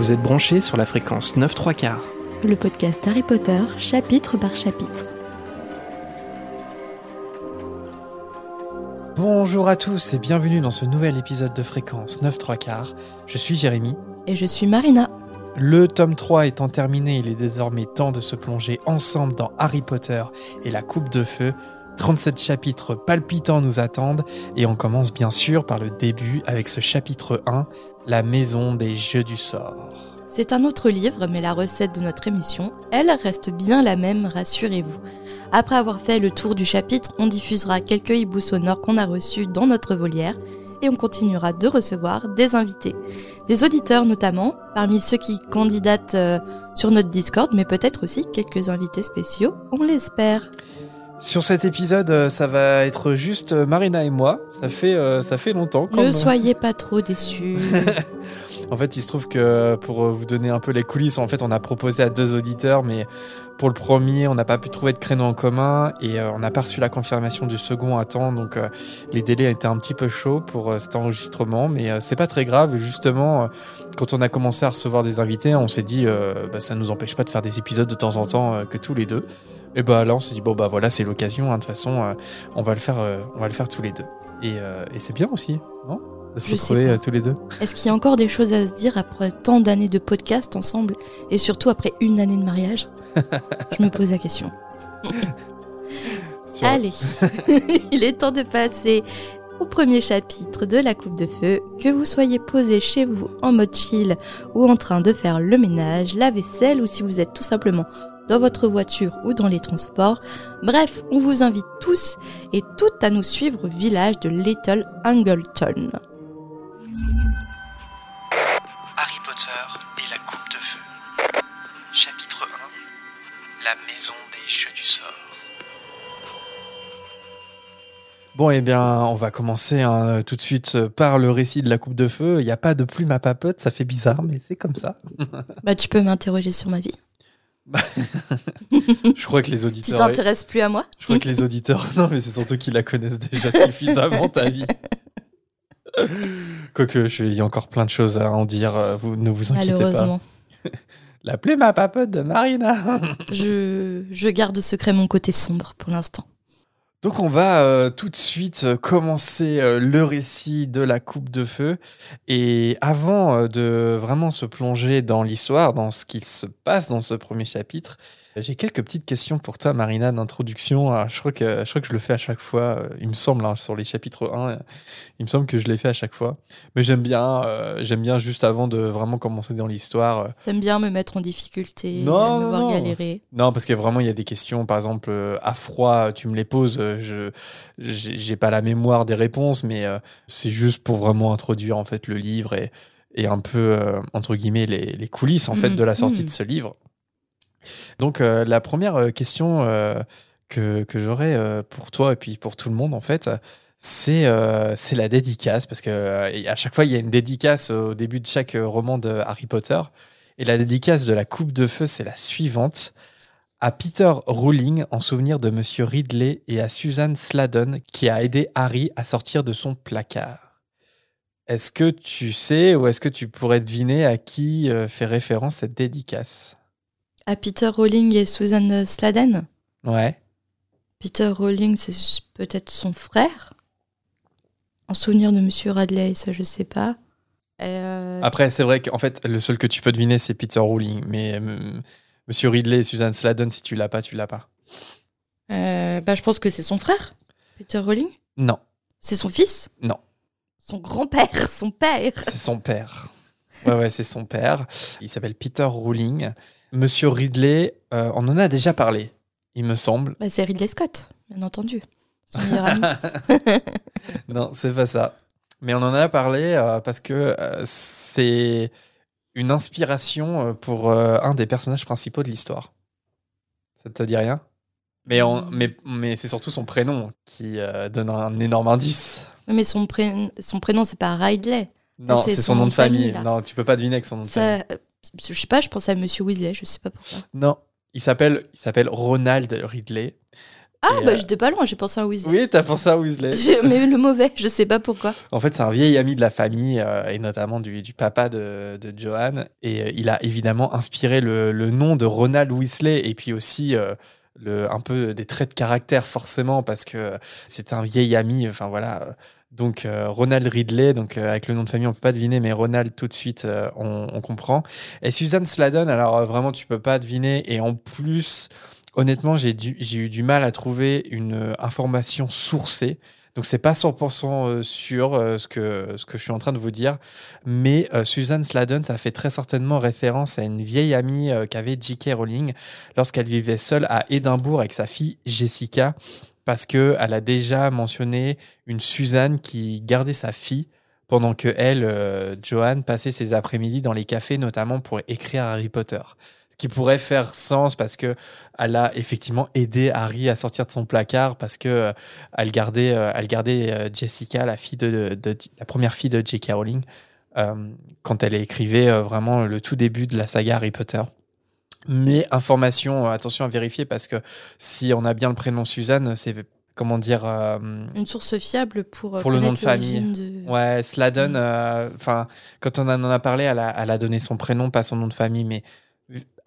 Vous êtes branchés sur la fréquence 9 3 quarts. Le podcast Harry Potter, chapitre par chapitre. Bonjour à tous et bienvenue dans ce nouvel épisode de fréquence 9 3 quarts. Je suis Jérémy. Et je suis Marina. Le tome 3 étant terminé, il est désormais temps de se plonger ensemble dans Harry Potter et la Coupe de Feu. 37 chapitres palpitants nous attendent et on commence bien sûr par le début avec ce chapitre 1, La maison des jeux du sort. C'est un autre livre, mais la recette de notre émission, elle reste bien la même, rassurez-vous. Après avoir fait le tour du chapitre, on diffusera quelques hiboux sonores qu'on a reçus dans notre volière et on continuera de recevoir des invités. Des auditeurs notamment, parmi ceux qui candidatent euh, sur notre Discord, mais peut-être aussi quelques invités spéciaux, on l'espère. Sur cet épisode, euh, ça va être juste euh, Marina et moi. Ça fait, euh, ça fait longtemps. Ne soyez pas trop déçus. En fait, il se trouve que pour vous donner un peu les coulisses, en fait, on a proposé à deux auditeurs, mais pour le premier, on n'a pas pu trouver de créneau en commun et euh, on n'a pas reçu la confirmation du second à temps. Donc, euh, les délais étaient un petit peu chauds pour cet enregistrement, mais c'est pas très grave. Justement, quand on a commencé à recevoir des invités, on s'est dit, bah, ça nous empêche pas de faire des épisodes de temps en temps que tous les deux. Et bah là, on s'est dit bon bah voilà, c'est l'occasion. hein, de toute façon, euh, on va le faire, euh, on va le faire tous les deux. Et, euh, et c'est bien aussi, non? De se retrouver tous les deux. Est-ce qu'il y a encore des choses à se dire après tant d'années de podcast ensemble et surtout après une année de mariage? Je me pose la question. Sur- Allez, il est temps de passer au premier chapitre de la coupe de feu. Que vous soyez posé chez vous en mode chill ou en train de faire le ménage, la vaisselle ou si vous êtes tout simplement dans votre voiture ou dans les transports. Bref, on vous invite tous et toutes à nous suivre au village de Little Angleton. Harry Potter et la coupe de feu. Chapitre 1 La maison des jeux du sort. Bon, eh bien, on va commencer hein, tout de suite euh, par le récit de la coupe de feu. Il n'y a pas de plume à papote, ça fait bizarre, mais c'est comme ça. Bah, tu peux m'interroger sur ma vie. Je crois que les Tu auditeurs. t'intéresses plus à moi Je crois que les auditeurs. Non, mais c'est surtout qu'ils la connaissent déjà suffisamment, ta vie. Quoique, je- il y a encore plein de choses à en dire, euh, vous, ne vous inquiétez pas. Malheureusement. La plume à papote de Marina. Je, je garde secret mon côté sombre pour l'instant. Donc on va euh, tout de suite euh, commencer euh, le récit de la coupe de feu. Et avant de vraiment se plonger dans l'histoire, dans ce qu'il se passe dans ce premier chapitre, j'ai quelques petites questions pour toi, Marina, d'introduction. Alors, Je crois, que, je crois que je le fais à chaque fois, euh, il me semble, hein, sur les chapitres 1, euh, il me semble que je l'ai fait à chaque fois. Mais j'aime bien, euh, j'aime bien juste avant de vraiment commencer dans l'histoire. euh, T'aimes bien me mettre en difficulté, Non, me non, voir non. galérer? Non, parce que vraiment, il y a des questions, par exemple, euh, à froid, tu me les poses, euh, je j'ai pas la mémoire des réponses, mais euh, c'est juste pour vraiment introduire en fait le livre et, et un peu, euh, entre guillemets, les, les coulisses en fait Mhm, de la sortie mhm. de ce livre. Donc, euh, la première euh, question euh, que, j'aurais pour toi et puis pour tout le monde, en fait, c'est la dédicace, parce que à chaque fois, il y a une dédicace au début de chaque roman de Harry Potter. Et la dédicace de la coupe de feu, c'est la suivante. À Peter Rowling en souvenir de Monsieur Ridley et à Susan Sladen qui a aidé Harry à sortir de son placard. Est-ce que tu sais ou est-ce que tu pourrais deviner à qui fait référence cette dédicace? À Peter Rowling et Susan Sladen Ouais. Peter Rowling, c'est peut-être son frère En souvenir de Monsieur Radley, ça je sais pas. Euh, Après, c'est vrai qu'en fait, le seul que tu peux deviner, c'est Peter Rowling. Mais euh, Monsieur Ridley et Susan Sladen, si tu l'as pas, tu l'as pas. euh, bah, je pense que c'est son frère, Peter Rowling. Non, C'est son fils? Non. Son grand-père, son père. c'est son père. Ouais, ouais, c'est son père. Il s'appelle Peter Rowling. Monsieur Ridley, euh, on en a déjà parlé, il me semble. Bah, c'est Ridley Scott, bien entendu. Son meilleur ami. non, c'est pas ça. Mais on en a parlé euh, parce que euh, c'est une inspiration pour un des personnages principaux de l'histoire. Ça te dit rien? Mais, on- mais, mais c'est surtout son prénom qui donne un énorme indice. Mais son, pré- son prénom, c'est pas Ridley. Non, c'est son, nom de famille. là. non, tu peux pas deviner avec son nom de famille. Je sais pas, je pense à Monsieur Weasley, je sais pas pourquoi. Non, il s'appelle il s'appelle Ronald Ridley. Ah, Et, bah euh, j'étais pas loin, j'ai pensé à Weasley. Oui, t'as pensé à Weasley. Mais le mauvais, je sais pas pourquoi. En fait, c'est un vieil ami de la famille, euh, et notamment du, du papa de, de Johan. Et euh, il a évidemment inspiré le, le nom de Ronald Weasley, et puis aussi le, un peu des traits de caractère, forcément, parce que c'est un vieil ami. Enfin voilà. Donc euh, Ronald Ridley, donc euh, avec le nom de famille, on peut pas deviner, mais Ronald tout de suite, euh, on, comprend. Et Suzanne Sladen, alors vraiment, tu peux pas deviner. Et en plus, honnêtement, j'ai eu du mal à trouver une information sourcée. Donc c'est pas 100% euh, sûr ce, que, je suis en train de vous dire, mais euh, Susan Sladen, ça fait très certainement référence à une vieille amie qu'avait J.K. Rowling lorsqu'elle vivait seule à Édimbourg avec sa fille Jessica, parce que elle a déjà mentionné une Suzanne qui gardait sa fille pendant que elle, euh, Joanne, passait ses après-midi dans les cafés, notamment pour écrire Harry Potter. Ce qui pourrait faire sens parce que elle a effectivement aidé Harry à sortir de son placard parce que euh, elle gardait, euh, elle gardait euh, Jessica, la fille de, la première fille de J.K. Rowling, quand elle écrivait vraiment le tout début de la saga Harry Potter. Mais information, euh, attention à vérifier parce que si on a bien le prénom Suzanne, c'est comment dire, euh, Une source fiable pour, euh, Pour le nom de famille. de- Ouais, Sladen, Mm. euh, enfin, quand on en a parlé, elle a, elle a donné son prénom, pas son nom de famille, mais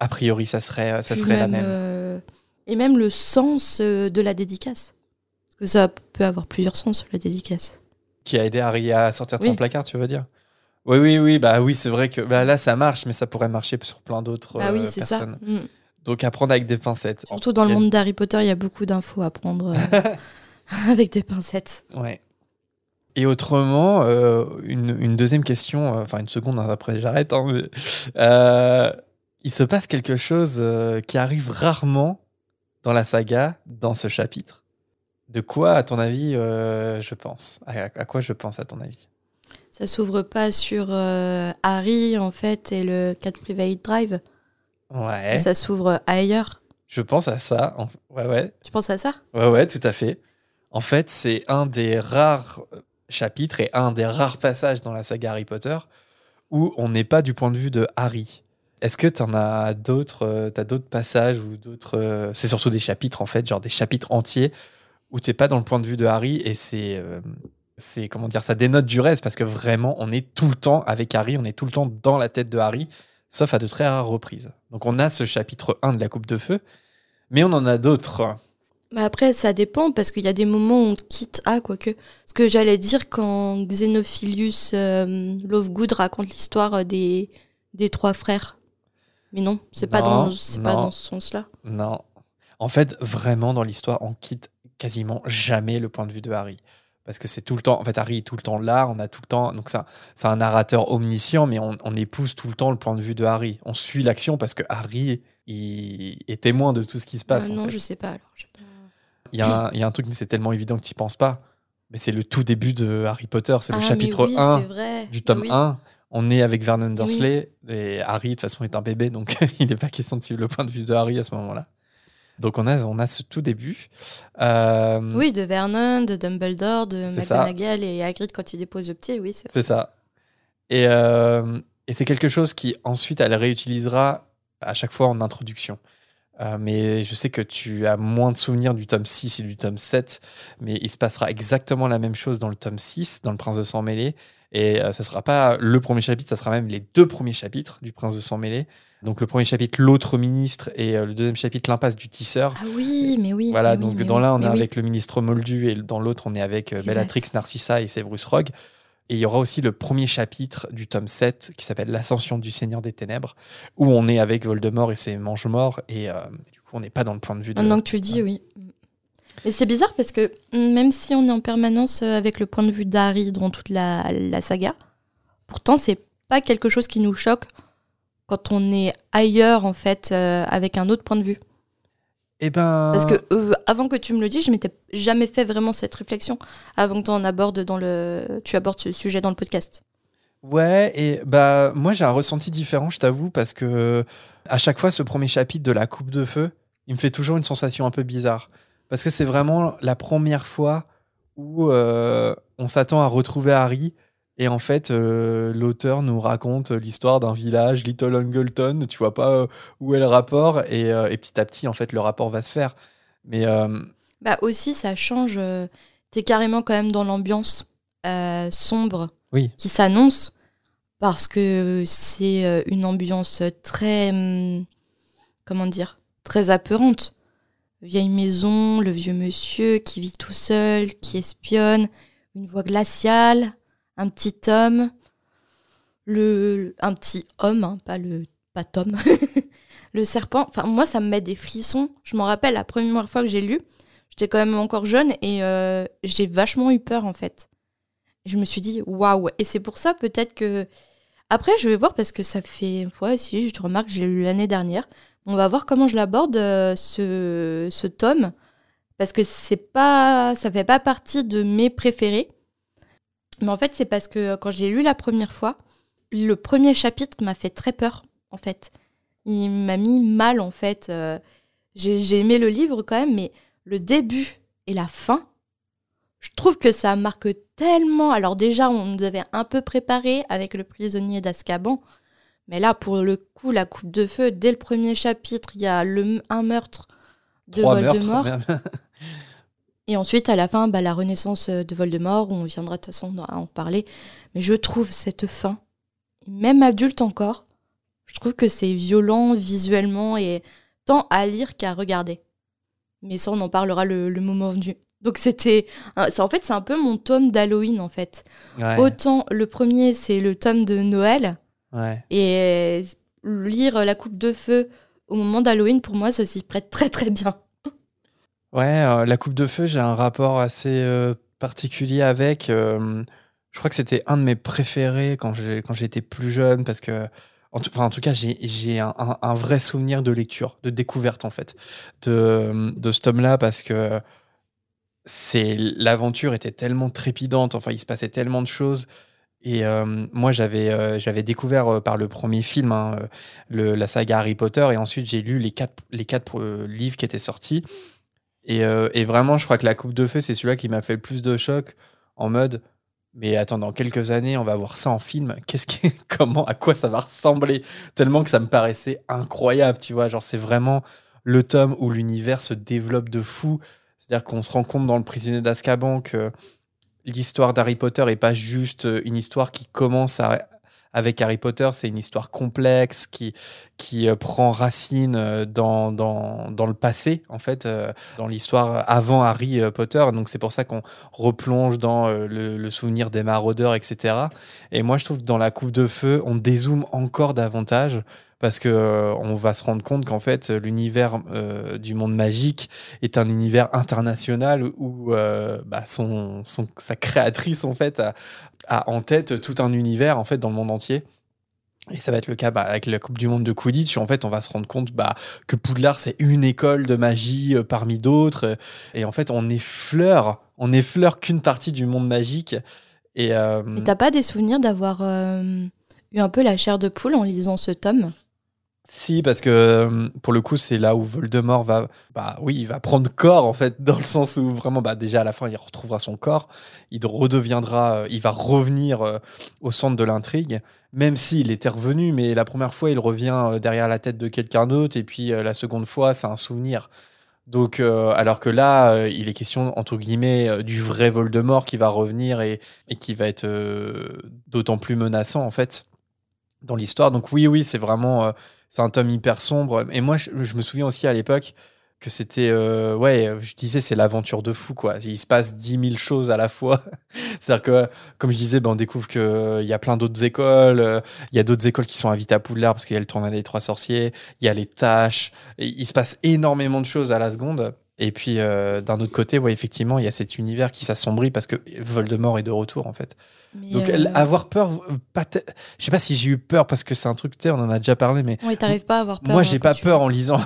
a priori, ça serait, ça serait la même, euh, et même le sens de la dédicace. Parce que ça peut avoir plusieurs sens, la dédicace. Qui a aidé Harry à sortir de Oui. son placard, tu veux dire? Oui, oui, oui, bah oui, c'est vrai que bah, là, ça marche, mais ça pourrait marcher sur plein d'autres bah oui, euh, c'est ça. personnes. Mm. Donc, à prendre avec des pincettes. Surtout dans le a- monde d'Harry Potter, il y a beaucoup d'infos à prendre euh, avec des pincettes. Ouais. Et autrement, euh, une, une deuxième question, euh, enfin une seconde, hein, après j'arrête, hein, mais, il se passe quelque chose qui arrive rarement dans la saga, dans ce chapitre. De quoi, à ton avis, je pense? À, à quoi je pense, à ton avis? Ça s'ouvre pas sur euh, Harry, en fait, et le 4 Private Drive. Ouais, Ça s'ouvre ailleurs. je pense à ça. en- Ouais, ouais, Tu penses à ça? Ouais, ouais, tout à fait. En fait, c'est un des rares euh, chapitres et un des rares passages dans la saga Harry Potter où on n'est pas du point de vue de Harry. Est-ce que tu en as d'autres euh, t'as d'autres passages ou d'autres euh, c'est surtout des chapitres en fait, genre des chapitres entiers où t'es pas dans le point de vue de Harry et c'est c'est comment dire ça dénote du reste parce que vraiment on est tout le temps avec Harry, on est tout le temps dans la tête de Harry sauf à de très rares reprises. Donc on a ce chapitre 1 de la coupe de feu mais on en a d'autres. Mais après, ça dépend, parce qu'il y a des moments où on quitte Ah, quoique. Ce que j'allais dire quand Xenophilius euh, Lovegood raconte l'histoire des, des trois frères. Mais non, c'est pas, dans, c'est pas dans ce sens-là. Non. En fait, vraiment, dans l'histoire, on quitte quasiment jamais le point de vue de Harry. Parce que c'est tout le temps, en fait, Harry est tout le temps là, on a tout le temps, donc ça, c'est un narrateur omniscient, mais on, on épouse tout le temps le point de vue de Harry. On suit l'action parce que Harry il est témoin de tout ce qui se passe. Euh, non, fait. je sais pas alors. j'ai pas- Il y, a un- il y a un truc, mais c'est tellement évident que tu n'y penses pas. Mais c'est le tout début de Harry Potter, c'est le Ah, chapitre oui, 1 c'est vrai. du tome Oui. 1. On est avec Vernon Dursley et Harry, de toute façon, est un bébé, donc il n'est pas question de suivre le point de vue de Harry à ce moment-là. Donc on a, on a ce tout début. Euh, Oui, de Vernon, de Dumbledore, de ça. McGonagall et Hagrid quand il dépose le pied, oui, c'est C'est ça. Et, euh, et c'est quelque chose qui ensuite elle réutilisera à chaque fois en introduction. Euh, mais je sais que tu as moins de souvenirs du tome 6 et du tome 7, mais il se passera exactement la même chose dans le tome 6, dans le Prince de Sang Mêlé. Et ça sera pas le premier chapitre, ça sera même les deux premiers chapitres du Prince de Sang Mêlé. Donc le premier chapitre, l'autre ministre, et euh, le deuxième chapitre, l'impasse du tisseur. Ah oui, mais oui. Voilà, mais donc dans l'un, on est oui. avec le ministre Moldu et dans l'autre, on est avec euh. Bellatrix, Narcissa et Severus Rogue. Et il y aura aussi le premier chapitre du tome 7 qui s'appelle L'Ascension du Seigneur des Ténèbres, où on est avec Voldemort et ses mange-morts. Et euh, du coup, on n'est pas dans le point de vue de. Maintenant que tu le dis, oui. Mais c'est bizarre parce que mm, même si on est en permanence euh, avec le point de vue d'Harry dans toute la, la saga, pourtant c'est pas quelque chose qui nous choque quand on est ailleurs en fait euh, avec un autre point de vue. Eh ben. Parce que euh, avant que tu me le dises, je m'étais jamais fait vraiment cette réflexion avant que tu en abordes dans le, tu abordes ce sujet dans le podcast. Ouais, et bah moi j'ai un ressenti différent, je t'avoue, parce que à chaque fois, ce premier chapitre de la Coupe de Feu, il me fait toujours une sensation un peu bizarre. Parce que c'est vraiment la première fois où euh, on s'attend à retrouver Harry. Et en fait, euh, l'auteur nous raconte l'histoire d'un village, Little Angleton. Tu vois pas euh, où est le rapport. Et, euh, et petit à petit, en fait, le rapport va se faire. Mais euh, Bah aussi, ça change. T'es carrément quand même dans l'ambiance sombre Oui. qui s'annonce parce que c'est une ambiance très. hum, comment dire Très apeurante. Vieille maison, le vieux monsieur qui vit tout seul, qui espionne, une voix glaciale, un petit homme, le, un petit homme, hein, pas le pas Tom, le serpent. Enfin, moi, ça me met des frissons. Je m'en rappelle la première fois que j'ai lu, j'étais quand même encore jeune et euh, j'ai vachement eu peur en fait. Je me suis dit waouh. Et c'est pour ça peut-être que après je vais voir parce que ça fait ouais si je te remarque j'ai lu l'année dernière. On va voir comment je l'aborde euh, ce ce tome parce que c'est pas ça fait pas partie de mes préférés. Mais en fait c'est parce que euh, quand j'ai lu la première fois, le premier chapitre m'a fait très peur en fait. Il m'a mis mal en fait. Euh, j'ai aimé le livre quand même, mais le début et la fin, je trouve que ça marque tellement. Alors déjà, on nous avait un peu préparé avec le prisonnier d'Azkaban, mais là, pour le coup, la coupe de feu, dès le premier chapitre, il y a le, un meurtre de Trois meurtres. Voldemort. Et ensuite, à la fin, bah, la renaissance de Voldemort, on viendra de toute façon à en parler. Mais je trouve cette fin, même adulte encore, je trouve que c'est violent visuellement et tant à lire qu'à regarder. Mais ça, on en parlera le, le moment venu. Donc c'était, en fait, c'est un peu mon tome d'Halloween en fait. Ouais, Autant le premier, c'est le tome de Noël ouais. et euh, lire La Coupe de Feu au moment d'Halloween, pour moi, ça s'y prête très très bien. Ouais, euh, la coupe de feu, j'ai un rapport assez euh, particulier avec. euh, je crois que c'était un de mes préférés quand j'étais plus jeune parce que, en tout, enfin, en tout cas, j'ai un, vrai souvenir de lecture, de découverte en fait, de, de ce tome-là parce que l'aventure était tellement trépidante. Enfin, il se passait tellement de choses. Et moi, j'avais découvert par le premier film hein, la saga Harry Potter et ensuite j'ai lu les quatre, livres qui étaient sortis. Et, euh, et vraiment, je crois que La Coupe de Feu, c'est celui-là qui m'a fait le plus de choc en mode. Mais attends, dans quelques années, on va voir ça en film. Qu'est-ce qui, comment, à quoi ça va ressembler? Tellement que ça me paraissait incroyable, tu vois. Genre, c'est vraiment le tome où l'univers se développe de fou. C'est-à-dire qu'on se rend compte dans Le Prisonnier d'Azkaban que l'histoire d'Harry Potter est pas juste une histoire qui commence à- avec Harry Potter, c'est une histoire complexe qui, qui euh, prend racine euh, dans, dans, dans le passé, en fait, euh, dans l'histoire avant Harry Potter. Donc c'est pour ça qu'on replonge dans le, le souvenir des maraudeurs, etc. Et moi, je trouve que dans la coupe de feu, on dézoome encore davantage parce que euh, on va se rendre compte qu'en fait, l'univers euh, du monde magique est un univers international où euh, bah, son, sa créatrice, en fait, a, en tête tout un univers, en fait, dans le monde entier. Et ça va être le cas bah, avec la Coupe du Monde de Quidditch. En fait, on va se rendre compte bah, que Poudlard, c'est une école de magie parmi d'autres. Et en fait, on effleure, on effleure qu'une partie du monde magique. Et, t'as pas des souvenirs d'avoir eu un peu la chair de poule en lisant ce tome? Si, parce que euh, pour le coup, c'est là où Voldemort va, bah oui, il va prendre corps en fait, dans le sens où vraiment, bah déjà à la fin, il retrouvera son corps, il redeviendra, euh, il va revenir euh, au centre de l'intrigue, même s'il était revenu, mais la première fois, il revient derrière la tête de quelqu'un d'autre, et puis la seconde fois, c'est un souvenir. Donc, alors que là, il est question, entre guillemets, du vrai Voldemort qui va revenir et, et qui va être d'autant plus menaçant, en fait, dans l'histoire. Donc, oui, oui, c'est vraiment. Euh, c'est un tome hyper sombre. Et moi, je, me souviens aussi à l'époque que c'était. euh, ouais, je disais, c'est l'aventure de fou, quoi. Il se passe 10 000 choses à la fois. C'est-à-dire que, comme je disais, ben, on découvre qu'il y a plein d'autres écoles. euh, Il y a d'autres écoles qui sont invitées à Poudlard parce qu'il y a le tournoi des trois sorciers. Il y a les tâches. il se passe énormément de choses à la seconde. Et puis, euh, d'un autre côté, ouais, effectivement, il y a cet univers qui s'assombrit parce que Voldemort est de retour, en fait. Mais, Donc, euh, avoir peur, pas te- je sais pas si j'ai eu peur parce que c'est un truc, on en a déjà parlé, mais Ouais, t'arrives pas à avoir peur. moi, hein, j'ai quand pas peur en lisant.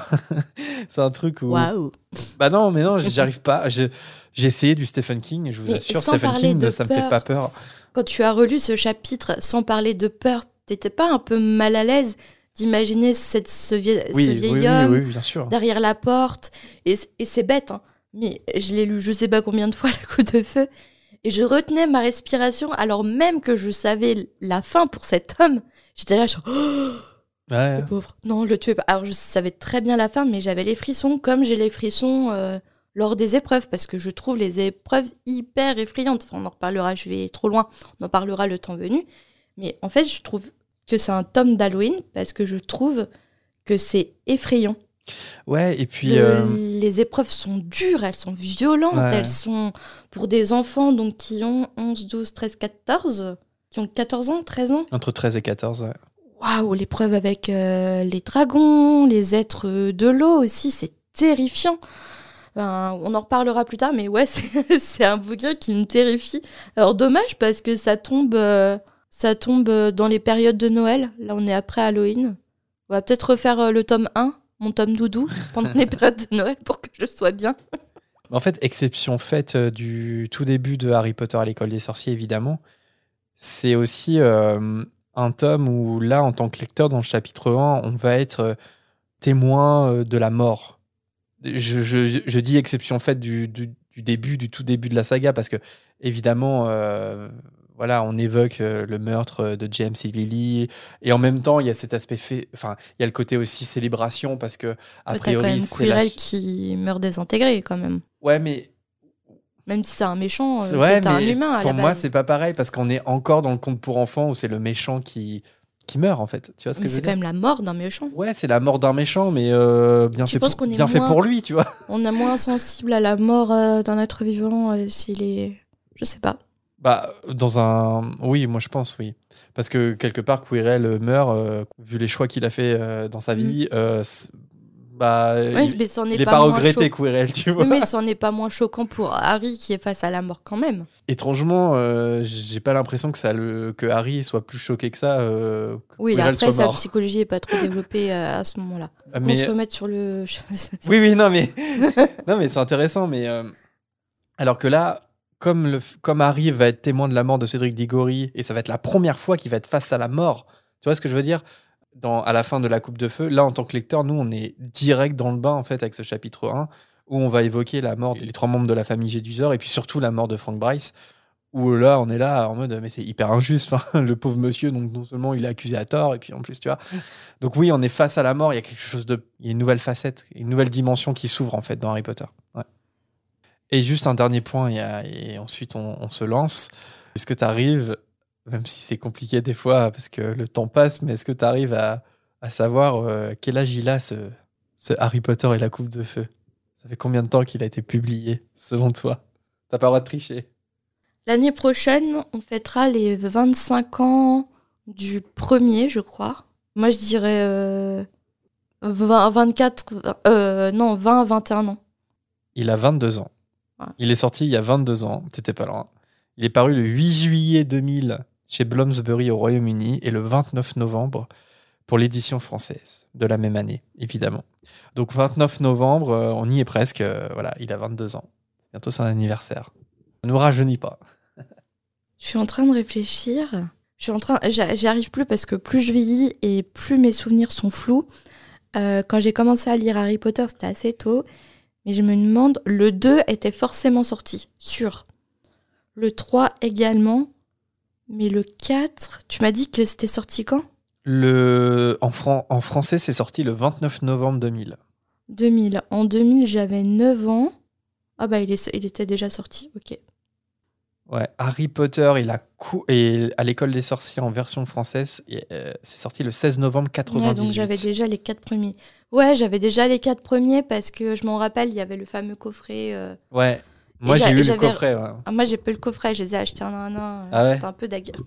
c'est un truc où. Waouh Bah non, mais non, j'arrive pas. J'ai essayé du Stephen King, je vous Mais assure, Stephen King, de ça me fait peur, pas peur. Quand tu as relu ce chapitre sans parler de peur, t'étais pas un peu mal à l'aise? D'imaginer cette, ce, vieil oui, homme oui, bien sûr. derrière la porte Et, et c'est bête, hein, mais je l'ai lu je sais pas combien de fois, la coup de feu. Et je retenais ma respiration alors même que je savais la fin pour cet homme. J'étais là, genre, oh, Ouais. le pauvre. Non, le tuez pas. Alors je savais très bien la fin, mais j'avais les frissons comme j'ai les frissons euh, lors des épreuves, parce que je trouve les épreuves hyper effrayantes. Enfin, on en reparlera, je vais trop loin, on en parlera le temps venu. Mais en fait, je trouve que c'est un tome d'Halloween, parce que je trouve que c'est effrayant. Ouais, et puis. Le- euh, Les épreuves sont dures, elles sont violentes, Ouais. elles sont pour des enfants donc qui ont 11, 12, 13, 14, qui ont 14 ans, 13 ans. entre 13 et 14, ouais. Waouh, l'épreuve avec euh, les dragons, les êtres euh, de l'eau aussi, c'est terrifiant. Ben, on en reparlera plus tard, mais ouais, c'est c'est un bouquin qui me terrifie. Alors dommage parce que ça tombe, euh, ça tombe euh, dans les périodes de Noël. Là, on est après Halloween. On va peut-être refaire euh, le tome 1, mon tome doudou, pendant les périodes de Noël pour que je sois bien. En fait, exception faite euh, du tout début de Harry Potter à l'école des sorciers, évidemment, c'est aussi un tome où là, en tant que lecteur, dans le chapitre 1, on va être témoin de la mort. Je, dis exception faite du, début, du tout début de la saga, parce que, évidemment, voilà, on évoque euh, le meurtre de James et Lily, et en même temps, il y a cet aspect fait, enfin, il y a le côté aussi célébration, parce que, a quand priori, c'est la... Qui meurt désintégré quand même. Ouais, mais Même si c'est un méchant, euh, C'est- ouais, un mais humain à Pour la moi, c'est pas pareil parce qu'on est encore dans le conte pour enfants où c'est le méchant qui, qui meurt en fait. Tu vois ce que Mais je c'est quand même la mort d'un méchant. Ouais, c'est la mort d'un méchant, mais euh, bien, Tu fait pour, est bien fait pour lui, tu vois? On est moins sensible à la mort euh, d'un être vivant euh, s'il est. Je sais pas. Bah, dans un. Oui, moi je pense, oui. Parce que quelque part, Quirrell meurt, euh, vu les choix qu'il a fait euh, dans sa Mm. vie. euh, bah, il mais c'en est il est pas, pas, regretté. Quirrell, tu vois. Mais c'en est pas moins choquant pour Harry qui est face à la mort quand même. Étrangement, euh, j'ai pas l'impression que, ça le... que Harry soit plus choqué que ça. euh, Oui, là, après, sa psychologie est pas trop développée euh, à ce moment-là. Qu'on Mais- se remette sur le. Oui, oui, non, mais, non, mais c'est intéressant. Mais euh, alors que là, comme, Harry va être témoin de la mort de Cédric Diggory, et ça va être la première fois qu'il va être face à la mort, tu vois ce que je veux dire? À la fin de la Coupe de Feu, là, en tant que lecteur, nous, on est direct dans le bain, en fait, avec ce chapitre 1, où on va évoquer la mort des trois membres de la famille Gédusor, et puis surtout la mort de Frank Bryce, où là, on est là en mode, mais c'est hyper injuste. Le pauvre monsieur, donc non seulement il est accusé à tort, et puis en plus, tu vois. Donc oui, on est face à la mort, il y a quelque chose de... Il y a une nouvelle facette, une nouvelle dimension qui s'ouvre, en fait, dans Harry Potter. Et juste un dernier point, et ensuite on, on se lance. Est-ce que tu arrives, même si c'est compliqué des fois, parce que le temps passe, mais est-ce que tu arrives à, à savoir euh, quel âge il a, ce, ce Harry Potter et la Coupe de Feu? Ça fait combien de temps qu'il a été publié, selon toi? T'as pas le droit de tricher. L'année prochaine, on fêtera les 25 ans du premier, je crois. Moi, je dirais euh, 20, 24, euh, non, 20, 21 ans. Il a 22 ans. Il est sorti il y a 22 ans, t'étais pas loin. Il est paru le 8 juillet 2000 chez Bloomsbury au Royaume-Uni et le 29 novembre pour l'édition française de la même année, évidemment. Donc 29 novembre, euh, on y est presque. euh, voilà, il a 22 ans. Bientôt son anniversaire. Ça nous rajeunit pas. Je suis en train de réfléchir. Je suis en train, j'a- j'y arrive plus parce que plus je vieillis et plus mes souvenirs sont flous. Euh, quand j'ai commencé à lire Harry Potter, c'était assez tôt. Mais je me demande, le 2 était forcément sorti, sûr. Le 3 également. Mais le 4, tu m'as dit que c'était sorti quand? Le, en, fran- en français, c'est sorti le 29 novembre 2000. 2000. En 2000, j'avais 9 ans. Ah bah, il, est, il était déjà sorti, ok. Ouais, Harry Potter et, la cou- et à l'école des sorciers en version française, euh, c'est sorti le 16 novembre Ouais, 98. donc j'avais déjà les quatre premiers. Ouais, j'avais déjà les quatre premiers parce que je m'en rappelle, il y avait le fameux coffret. euh, Ouais. Moi, j'ai j'a- eu le coffret. ouais. Ah, moi, j'ai pas eu le coffret, je les ai achetés un à un. un. Ah ouais C'était un peu dague.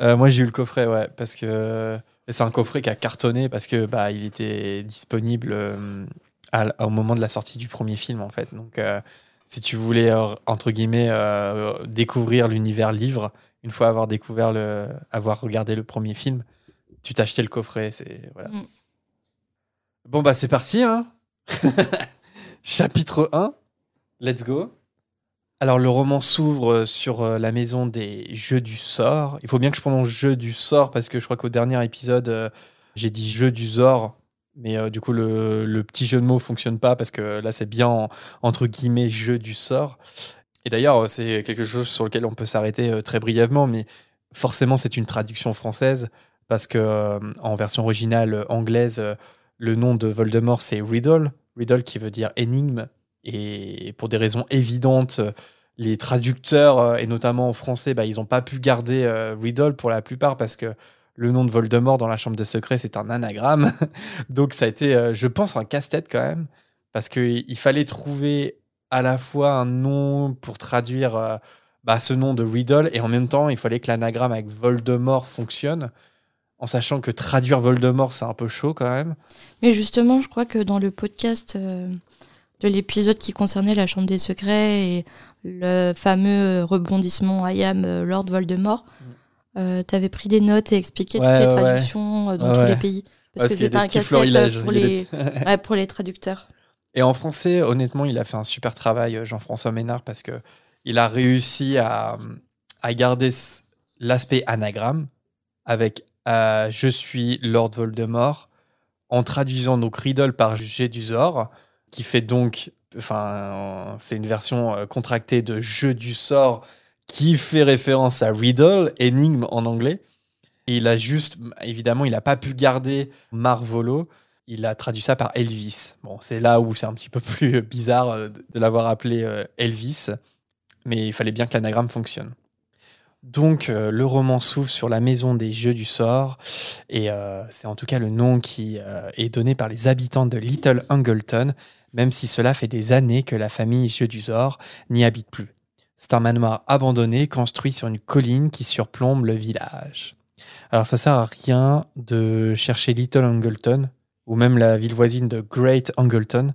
Euh, moi, j'ai eu le coffret, ouais, parce que c'est un coffret qui a cartonné parce que bah, il était disponible euh, à au moment de la sortie du premier film, en fait. Donc, euh, si tu voulais euh, entre guillemets euh, découvrir l'univers livre, une fois avoir découvert le, avoir regardé le premier film, tu t'achetais le coffret. C'est voilà. Mm. Bon bah c'est parti, hein. Chapitre 1. Let's go. Alors le roman s'ouvre sur euh, la maison des jeux du sort. Il faut bien que je prononce jeu du sort parce que je crois qu'au dernier épisode euh, j'ai dit jeu du Zor, mais euh, du coup le, le petit jeu de mots fonctionne pas parce que là c'est bien en- entre guillemets jeu du sort. Et d'ailleurs euh, c'est quelque chose sur lequel on peut s'arrêter euh, très brièvement, mais forcément c'est une traduction française parce que euh, en version originale euh, anglaise euh, le nom de Voldemort c'est Riddle, Riddle qui veut dire énigme. et pour des raisons évidentes, les traducteurs, euh, et notamment en français, bah, ils n'ont pas pu garder euh, Riddle pour la plupart parce que le nom de Voldemort dans la chambre des secrets, c'est un anagramme. Donc ça a été, euh, je pense, un casse-tête quand même, parce qu'il fallait trouver à la fois un nom pour traduire bah, ce nom de Riddle, et en même temps, il fallait que l'anagramme avec Voldemort fonctionne, en sachant que traduire Voldemort, c'est un peu chaud quand même. Mais justement, je crois que dans le podcast de l'épisode qui concernait la Chambre des Secrets et le fameux rebondissement I am euh, Lord Voldemort, mm. euh, tu avais pris des notes et expliqué toutes les traductions euh, dans tous les pays. Parce que c'était un casse-tête pour, les... pour les traducteurs. Et en français, honnêtement, il a fait un super travail, Jean-François Ménard, parce que il a réussi à, à garder l'aspect anagramme avec Je suis Lord Voldemort en traduisant donc Riddle par Gédusor qui fait donc, enfin, c'est une version euh, contractée de jeu du sort qui fait référence à Riddle, énigme en anglais. Il a juste, évidemment, il n'a pas pu garder Marvolo. Il a traduit ça par Elvis. Bon, c'est là où c'est un petit peu plus bizarre euh, de l'avoir appelé euh, Elvis, mais il fallait bien que l'anagramme fonctionne. Donc, le roman s'ouvre sur la maison des jeux du sort, et c'est en tout cas le nom qui est donné par les habitants de Little Angleton, même si cela fait des années que la famille Zor n'y habite plus. C'est un manoir abandonné construit sur une colline qui surplombe le village. Alors ça sert à rien de chercher Little Angleton ou même la ville voisine de Great Angleton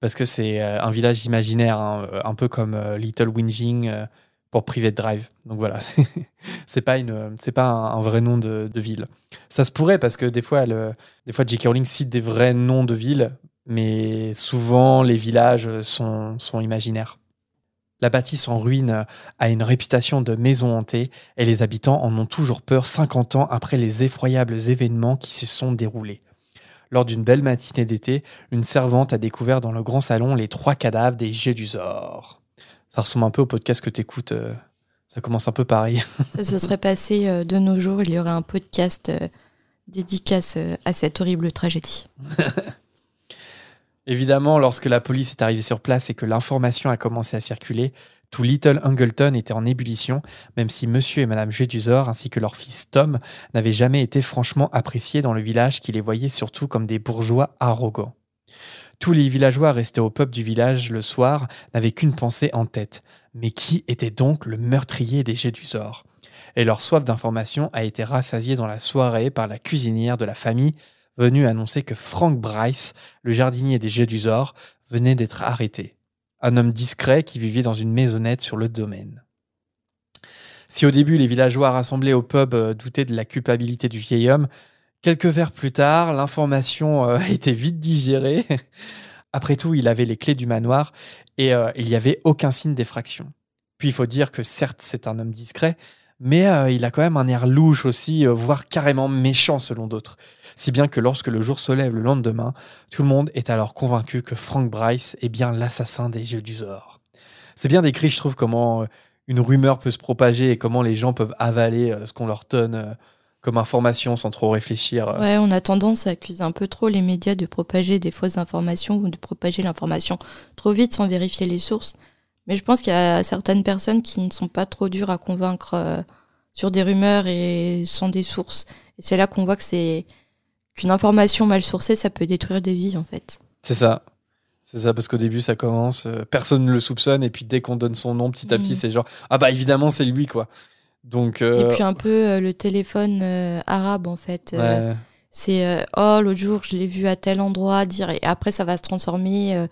parce que c'est euh, un village imaginaire, hein, euh, un peu comme euh, Little Whinging pour Private Drive. Donc voilà, c'est pas une, pas un, vrai nom de, ville. Ça se pourrait parce que des fois, des J.K. Rowling cite des vrais noms de villes mais souvent les villages sont, sont imaginaires. La bâtisse en ruine a une réputation de maison hantée et les habitants en ont toujours peur 50 ans après les effroyables événements qui se sont déroulés. Lors d'une belle matinée d'été, une servante a découvert dans le grand salon les trois cadavres des Gédusors. Ça ressemble un peu au podcast que tu écoutes. Euh, ça commence un peu pareil. Ça se serait passé euh, de nos jours, il y aurait un podcast euh, dédicace à cette horrible tragédie. Évidemment, lorsque la police est arrivée sur place et que l'information a commencé à circuler, tout Little Angleton était en ébullition, même si monsieur et madame Jedusor ainsi que leur fils Tom n'avaient jamais été franchement appréciés dans le village qui les voyait surtout comme des bourgeois arrogants. Tous les villageois restés au peuple du village le soir n'avaient qu'une pensée en tête. Mais qui était donc le meurtrier des Jedusor Et leur soif d'information a été rassasiée dans la soirée par la cuisinière de la famille, venu annoncer que Frank Bryce, le jardinier des Zor, venait d'être arrêté. Un homme discret qui vivait dans une maisonnette sur le domaine. Si au début les villageois rassemblés au pub euh, doutaient de la culpabilité du vieil homme, quelques verres plus tard, l'information euh, a été vite digérée. Après tout, il avait les clés du manoir et euh, il n'y avait aucun signe d'effraction. Puis il faut dire que certes c'est un homme discret, mais il a quand même un air louche aussi, voire carrément méchant selon d'autres si bien que lorsque le jour se lève le lendemain, tout le monde est alors convaincu que Frank Bryce est bien l'assassin des Jeux du Zor. C'est bien décrit, je trouve, comment euh, une rumeur peut se propager et comment les gens peuvent avaler euh, ce qu'on leur donne euh, comme information sans trop réfléchir. Ouais, on a tendance à accuser un peu trop les médias de propager des fausses informations ou de propager l'information trop vite sans vérifier les sources. Mais je pense qu'il y a certaines personnes qui ne sont pas trop dures à convaincre sur des rumeurs et sans des sources. Et c'est là qu'on voit que c'est qu'une information mal sourcée, ça peut détruire des vies en fait. C'est ça. C'est ça, parce qu'au début, ça commence, euh, personne ne le soupçonne, et puis dès qu'on donne son nom, petit à petit, mm. c'est genre, ah bah évidemment, c'est lui, quoi. Donc, euh, Et puis un peu euh, le téléphone arabe, en fait. c'est, oh, l'autre jour, je l'ai vu à tel endroit, dire, et après, ça va se transformer,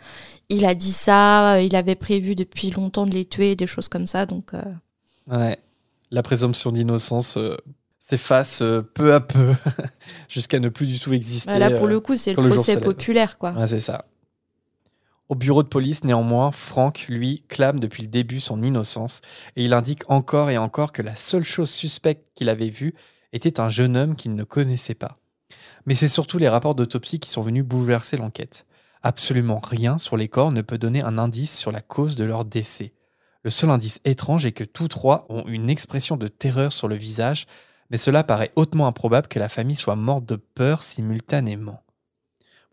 il a dit ça, il avait prévu depuis longtemps de les tuer, des choses comme ça, donc... Ouais, la présomption d'innocence s'efface euh, peu à peu jusqu'à ne plus du tout exister. Là, pour le euh, coup, c'est le procès populaire, quoi. c'est ça. Au bureau de police, néanmoins, Franck, lui, clame depuis le début son innocence et il indique encore et encore que la seule chose suspecte qu'il avait vue était un jeune homme qu'il ne connaissait pas. Mais c'est surtout les rapports d'autopsie qui sont venus bouleverser l'enquête. Absolument rien sur les corps ne peut donner un indice sur la cause de leur décès. Le seul indice étrange est que tous trois ont une expression de terreur sur le visage mais cela paraît hautement improbable que la famille soit morte de peur simultanément.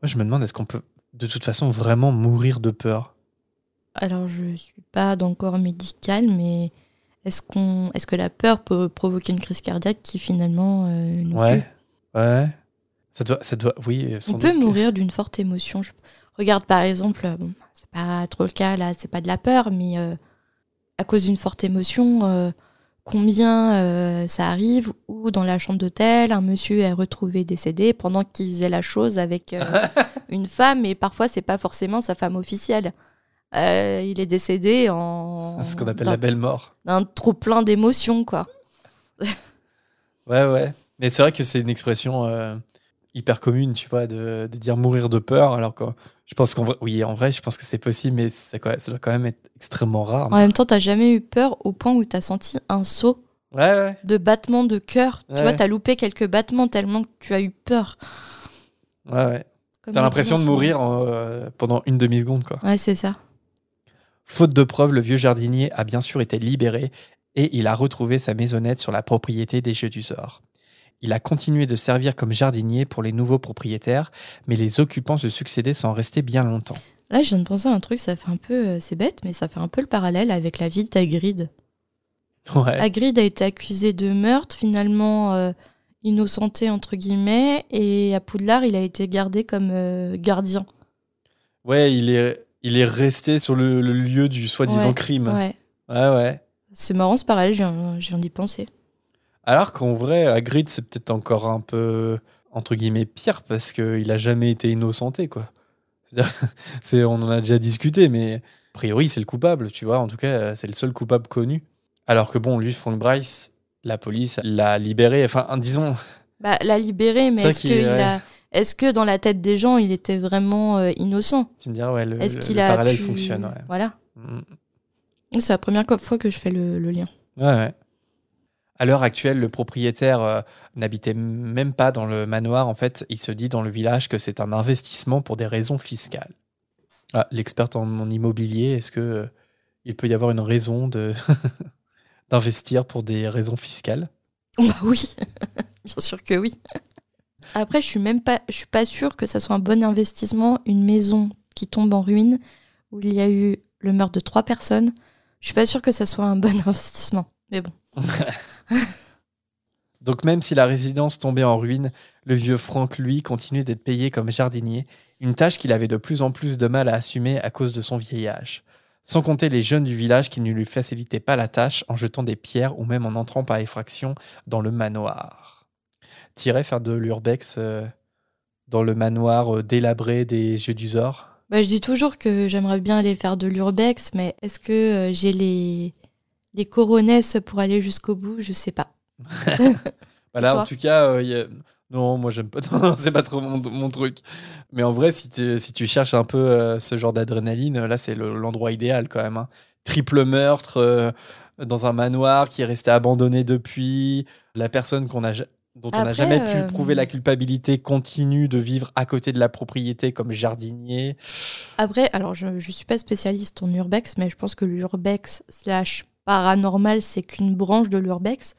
Moi, je me demande, est-ce qu'on peut de toute façon vraiment mourir de peur Alors, je suis pas dans le corps médical, mais est-ce qu'on, est-ce que la peur peut provoquer une crise cardiaque qui finalement euh, nous Ouais. tue? Ouais. Ça doit, ça doit, oui. sans On peut doute mourir d'une forte émotion. Je- Regarde par exemple, euh, bon, c'est pas trop le cas là, c'est pas de la peur, mais euh, à cause d'une forte émotion, euh, combien euh, ça arrive où dans la chambre d'hôtel, un monsieur est retrouvé décédé pendant qu'il faisait la chose avec euh, une femme, et parfois c'est pas forcément sa femme officielle. Euh, il est décédé en ce qu'on appelle la belle mort. d'un trop plein d'émotions quoi. Ouais, ouais. Mais c'est vrai que c'est une expression hyper commune, tu vois, de, de dire mourir de peur. Alors que je pense qu'en vrai, oui, en vrai, je pense que c'est possible, mais ça, ça doit quand même être extrêmement rare. En même temps, t'as jamais eu peur au point où t'as senti un saut Ouais, ouais. de battements de cœur. Tu vois, t'as loupé quelques battements tellement que tu as eu peur. Ouais, ouais. T'as on l'impression de en mourir euh, pendant une demi-seconde, quoi. Ouais, c'est ça. Faute de preuves, le vieux jardinier a bien sûr été libéré et il a retrouvé sa maisonnette sur la propriété des Jeux du Sort. Il a continué de servir comme jardinier pour les nouveaux propriétaires, mais les occupants se succédaient sans rester bien longtemps. Là, je viens de penser à un truc, ça fait un peu. euh, C'est bête, mais ça fait un peu le parallèle avec la vie d'Agrid. Ouais. Hagrid a été accusé de meurtre, finalement euh, innocenté, entre guillemets, et à Poudlard, il a été gardé comme euh, gardien. Ouais, il est, il est resté sur le, le lieu du soi-disant Ouais, crime. Ouais. Ouais, ouais. C'est marrant, c'est pareil, je viens, je viens d'y penser. Alors qu'en vrai, Hagrid, c'est peut-être encore un peu, entre guillemets, pire parce qu'il a jamais été innocenté, quoi. C'est-à-dire, c'est- on en a déjà discuté, mais a priori, c'est le coupable, tu vois. En tout cas, c'est le seul coupable connu. Alors que bon, lui, Frank Bryce, la police l'a libéré. Enfin, disons, Bah, l'a libéré, mais est-ce que, il ouais. a... est-ce que dans la tête des gens, il était vraiment euh, innocent? Tu me diras, ouais, le, Est-ce le- qu'il le a parallèle pu- fonctionne, ouais. Voilà. Mm. C'est la première fois que je fais le, le lien. Ouais, ouais. À l'heure actuelle, le propriétaire euh, n'habitait même pas dans le manoir. En fait, il se dit dans le village que c'est un investissement pour des raisons fiscales. Ah, l'experte en, en immobilier, est-ce que euh, il peut y avoir une raison de d'investir pour des raisons fiscales? Bah oui, bien sûr que oui. Après, je suis même pas, je suis pas sûre que ça soit un bon investissement, une maison qui tombe en ruine où il y a eu le meurtre de trois personnes. Je suis pas sûre que ça soit un bon investissement. Mais bon. Donc même si la résidence tombait en ruine, le vieux Franck, lui, continuait d'être payé comme jardinier, une tâche qu'il avait de plus en plus de mal à assumer à cause de son vieil âge. Sans compter les jeunes du village qui ne lui facilitaient pas la tâche en jetant des pierres ou même en entrant par effraction dans le manoir. T'irais faire de l'urbex euh, dans le manoir euh, délabré des Jeux du Zor? Bah, je dis toujours que j'aimerais bien aller faire de l'urbex, mais est-ce que euh, j'ai les les coronesses pour aller jusqu'au bout Je sais pas. Bah là, toi en tout cas, euh, y a- non, moi j'aime pas. C'est pas trop mon, mon truc. Mais en vrai, si, tu- si tu cherches un peu euh, ce genre d'adrénaline, là, c'est le- l'endroit idéal quand même. hein. Triple meurtre euh, dans un manoir qui est resté abandonné depuis. La personne qu'on a, dont on n'a jamais pu prouver la culpabilité continue de vivre à côté de la propriété comme jardinier. Après, alors je, je suis pas spécialiste en urbex, mais je pense que l'urbex slash paranormal, c'est qu'une branche de l'urbex.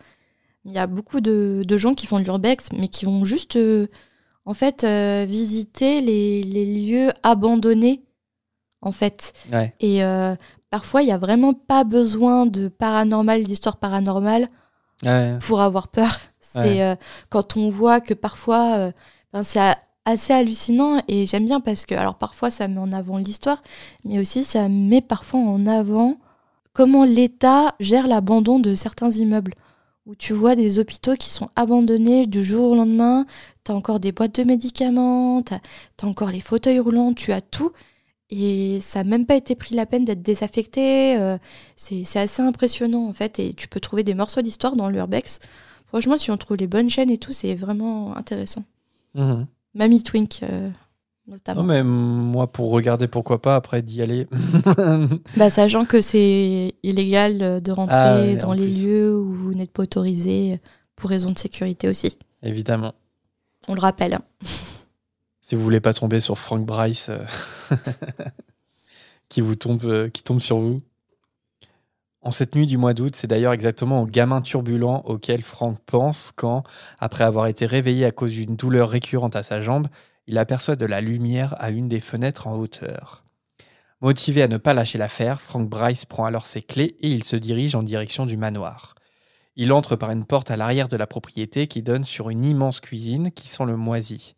Il y a beaucoup de, de gens qui font de l'urbex, mais qui vont juste, euh, en fait, euh, visiter les, les lieux abandonnés, en fait. Ouais. Et euh, parfois, il y a vraiment pas besoin de paranormal, d'histoire paranormale Ouais. pour avoir peur. C'est Ouais. quand on voit que parfois, c'est assez hallucinant et j'aime bien parce que, alors parfois ça met en avant l'histoire, mais aussi ça met parfois en avant comment l'État gère l'abandon de certains immeubles. Où tu vois des hôpitaux qui sont abandonnés du jour au lendemain, t'as encore des boîtes de médicaments, t'as as encore les fauteuils roulants, tu as tout. Et ça n'a même pas été pris la peine d'être désaffecté. euh, c'est assez impressionnant en fait. Et tu peux trouver des morceaux d'histoire dans l'urbex. Franchement, si on trouve les bonnes chaînes et tout, c'est vraiment intéressant. Mhm. Mamie Twink, euh, notamment. Non, mais moi, pour regarder, pourquoi pas, après d'y aller. Bah, sachant que c'est illégal euh, de rentrer Ah ouais, dans les plus. lieux où vous n'êtes pas autorisé pour raison de sécurité aussi. Évidemment. On le rappelle. Si vous voulez pas tomber sur Frank Bryce euh, qui vous tombe, euh, qui tombe sur vous. En cette nuit du mois d'août, c'est d'ailleurs exactement au gamin turbulent auquel Frank pense quand, après avoir été réveillé à cause d'une douleur récurrente à sa jambe, il aperçoit de la lumière à une des fenêtres en hauteur. Motivé à ne pas lâcher l'affaire, Frank Bryce prend alors ses clés et il se dirige en direction du manoir. Il entre par une porte à l'arrière de la propriété qui donne sur une immense cuisine qui sent le moisi.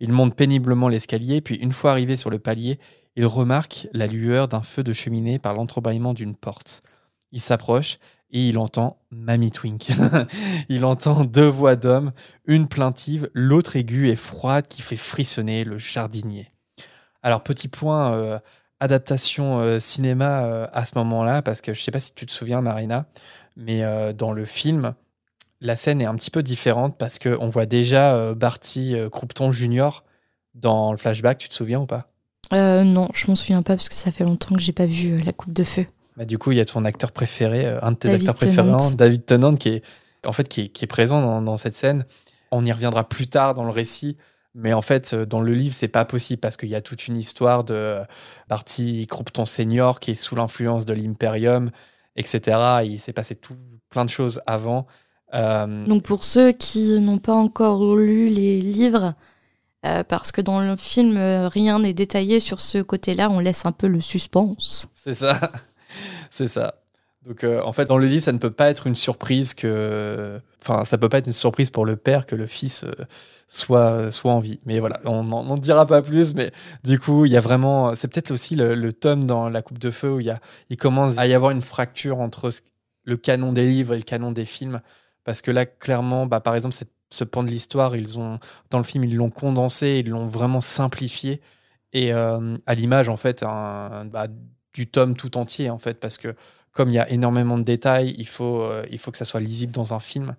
Il monte péniblement l'escalier, puis une fois arrivé sur le palier, il remarque la lueur d'un feu de cheminée par l'entrebâillement d'une porte. Il s'approche et il entend Mamie Twink. il entend deux voix d'hommes, une plaintive, l'autre aiguë et froide qui fait frissonner le jardinier. Alors, petit point euh, adaptation euh, cinéma euh, à ce moment-là, parce que je ne sais pas si tu te souviens, Marina, mais dans le film, la scène est un petit peu différente parce qu'on voit déjà Barty Croupton Junior dans le flashback, tu te souviens ou pas? Non, je m'en souviens pas parce que ça fait longtemps que j'ai pas vu La Coupe de Feu. Bah, du coup, il y a ton acteur préféré, euh, un de tes acteurs préférés, David Tennant, qui est, en fait, qui est, présent dans, cette scène. On y reviendra plus tard dans le récit. Mais en fait, euh, dans le livre, c'est pas possible parce qu'il y a toute une histoire de Barty Croupton senior qui est sous l'influence de l'Imperium, etc. Il s'est passé tout, plein de choses avant. Euh, Donc pour ceux qui n'ont pas encore lu les livres, parce que dans le film, rien n'est détaillé sur ce côté-là, on laisse un peu le suspense. C'est ça. C'est ça. Donc, euh, en fait, dans le livre, ça ne peut pas être une surprise que. Enfin, ça peut pas être une surprise pour le père que le fils euh, soit, soit en vie. Mais voilà, on n'en dira pas plus. Mais du coup, il y a vraiment. C'est peut-être aussi le, tome dans La Coupe de Feu où il, y a, il commence à y avoir une fracture entre le canon des livres et le canon des films. Parce que là, clairement, bah, par exemple, ce pan de l'histoire, ils ont dans le film, ils l'ont condensé, ils l'ont vraiment simplifié. Et euh, à l'image, en fait, un, bah, du tome tout entier, en fait, parce que comme il y a énormément de détails, il faut, euh, il faut que ça soit lisible dans un film.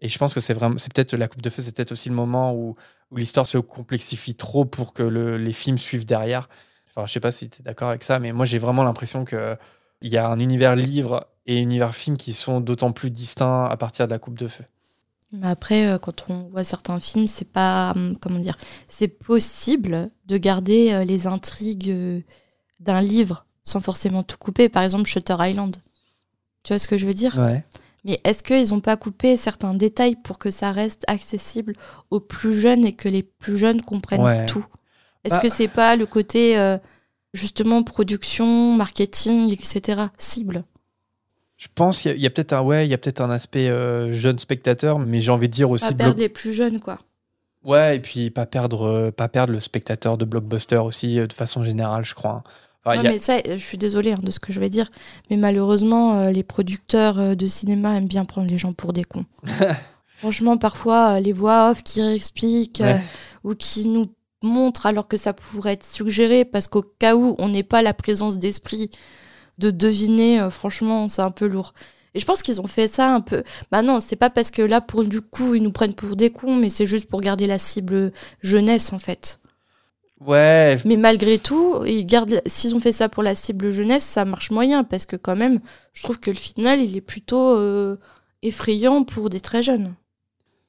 Et je pense que c'est vraiment, c'est peut-être la coupe de feu, c'est peut-être aussi le moment où, l'histoire se complexifie trop pour que les films suivent derrière. Enfin, je sais pas si tu es d'accord avec ça, mais moi j'ai vraiment l'impression que il y a un univers livre et un univers film qui sont d'autant plus distincts à partir de la coupe de feu. Mais après, euh, quand on voit certains films, c'est pas hum, comment dire, c'est possible de garder euh, les intrigues d'un livre sans forcément tout couper. Par exemple, Shutter Island. Tu vois ce que je veux dire? Mais est-ce qu'ils n'ont pas coupé certains détails pour que ça reste accessible aux plus jeunes et que les plus jeunes comprennent tout? Est-ce bah que c'est pas le côté euh, justement production, marketing, etc. cible? Je pense qu'il y a, peut-être un ouais, il y a peut-être un aspect euh, jeune spectateur, mais j'ai envie de dire aussi pas perdre les plus jeunes quoi. Ouais, et puis pas perdre euh, pas perdre le spectateur de blockbuster aussi de façon générale, je crois. Hein mais ça, je suis désolée hein, de ce que je vais dire, mais malheureusement, euh, les producteurs euh, de cinéma aiment bien prendre les gens pour des cons. Franchement, parfois, euh, les voix off qui expliquent ou qui nous montrent alors que ça pourrait être suggéré, parce qu'au cas où on n'est pas la présence d'esprit de deviner, franchement, c'est un peu lourd. Et je pense qu'ils ont fait ça un peu. Bah non, c'est pas parce que là, pour du coup, ils nous prennent pour des cons, mais c'est juste pour garder la cible jeunesse, en fait. Ouais. Mais malgré tout, ils gardent. S'ils ont fait ça pour la cible jeunesse, ça marche moyen parce que quand même, je trouve que le final, il est plutôt euh, effrayant pour des très jeunes.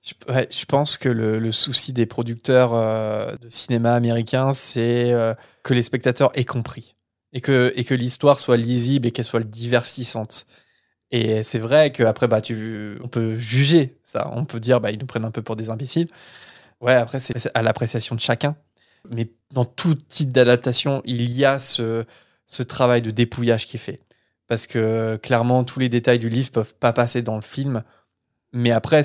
Je, je pense que le, souci des producteurs euh, de cinéma américain, c'est euh, que les spectateurs aient compris et que, et que l'histoire soit lisible et qu'elle soit diversissante. Et c'est vrai qu'après, bah, tu, on peut juger ça. On peut dire, bah, ils nous prennent un peu pour des imbéciles. Ouais, après, c'est à l'appréciation de chacun. Mais dans tout type d'adaptation, il y a ce, travail de dépouillage qui est fait. Parce que clairement, tous les détails du livre peuvent pas passer dans le film. Mais après,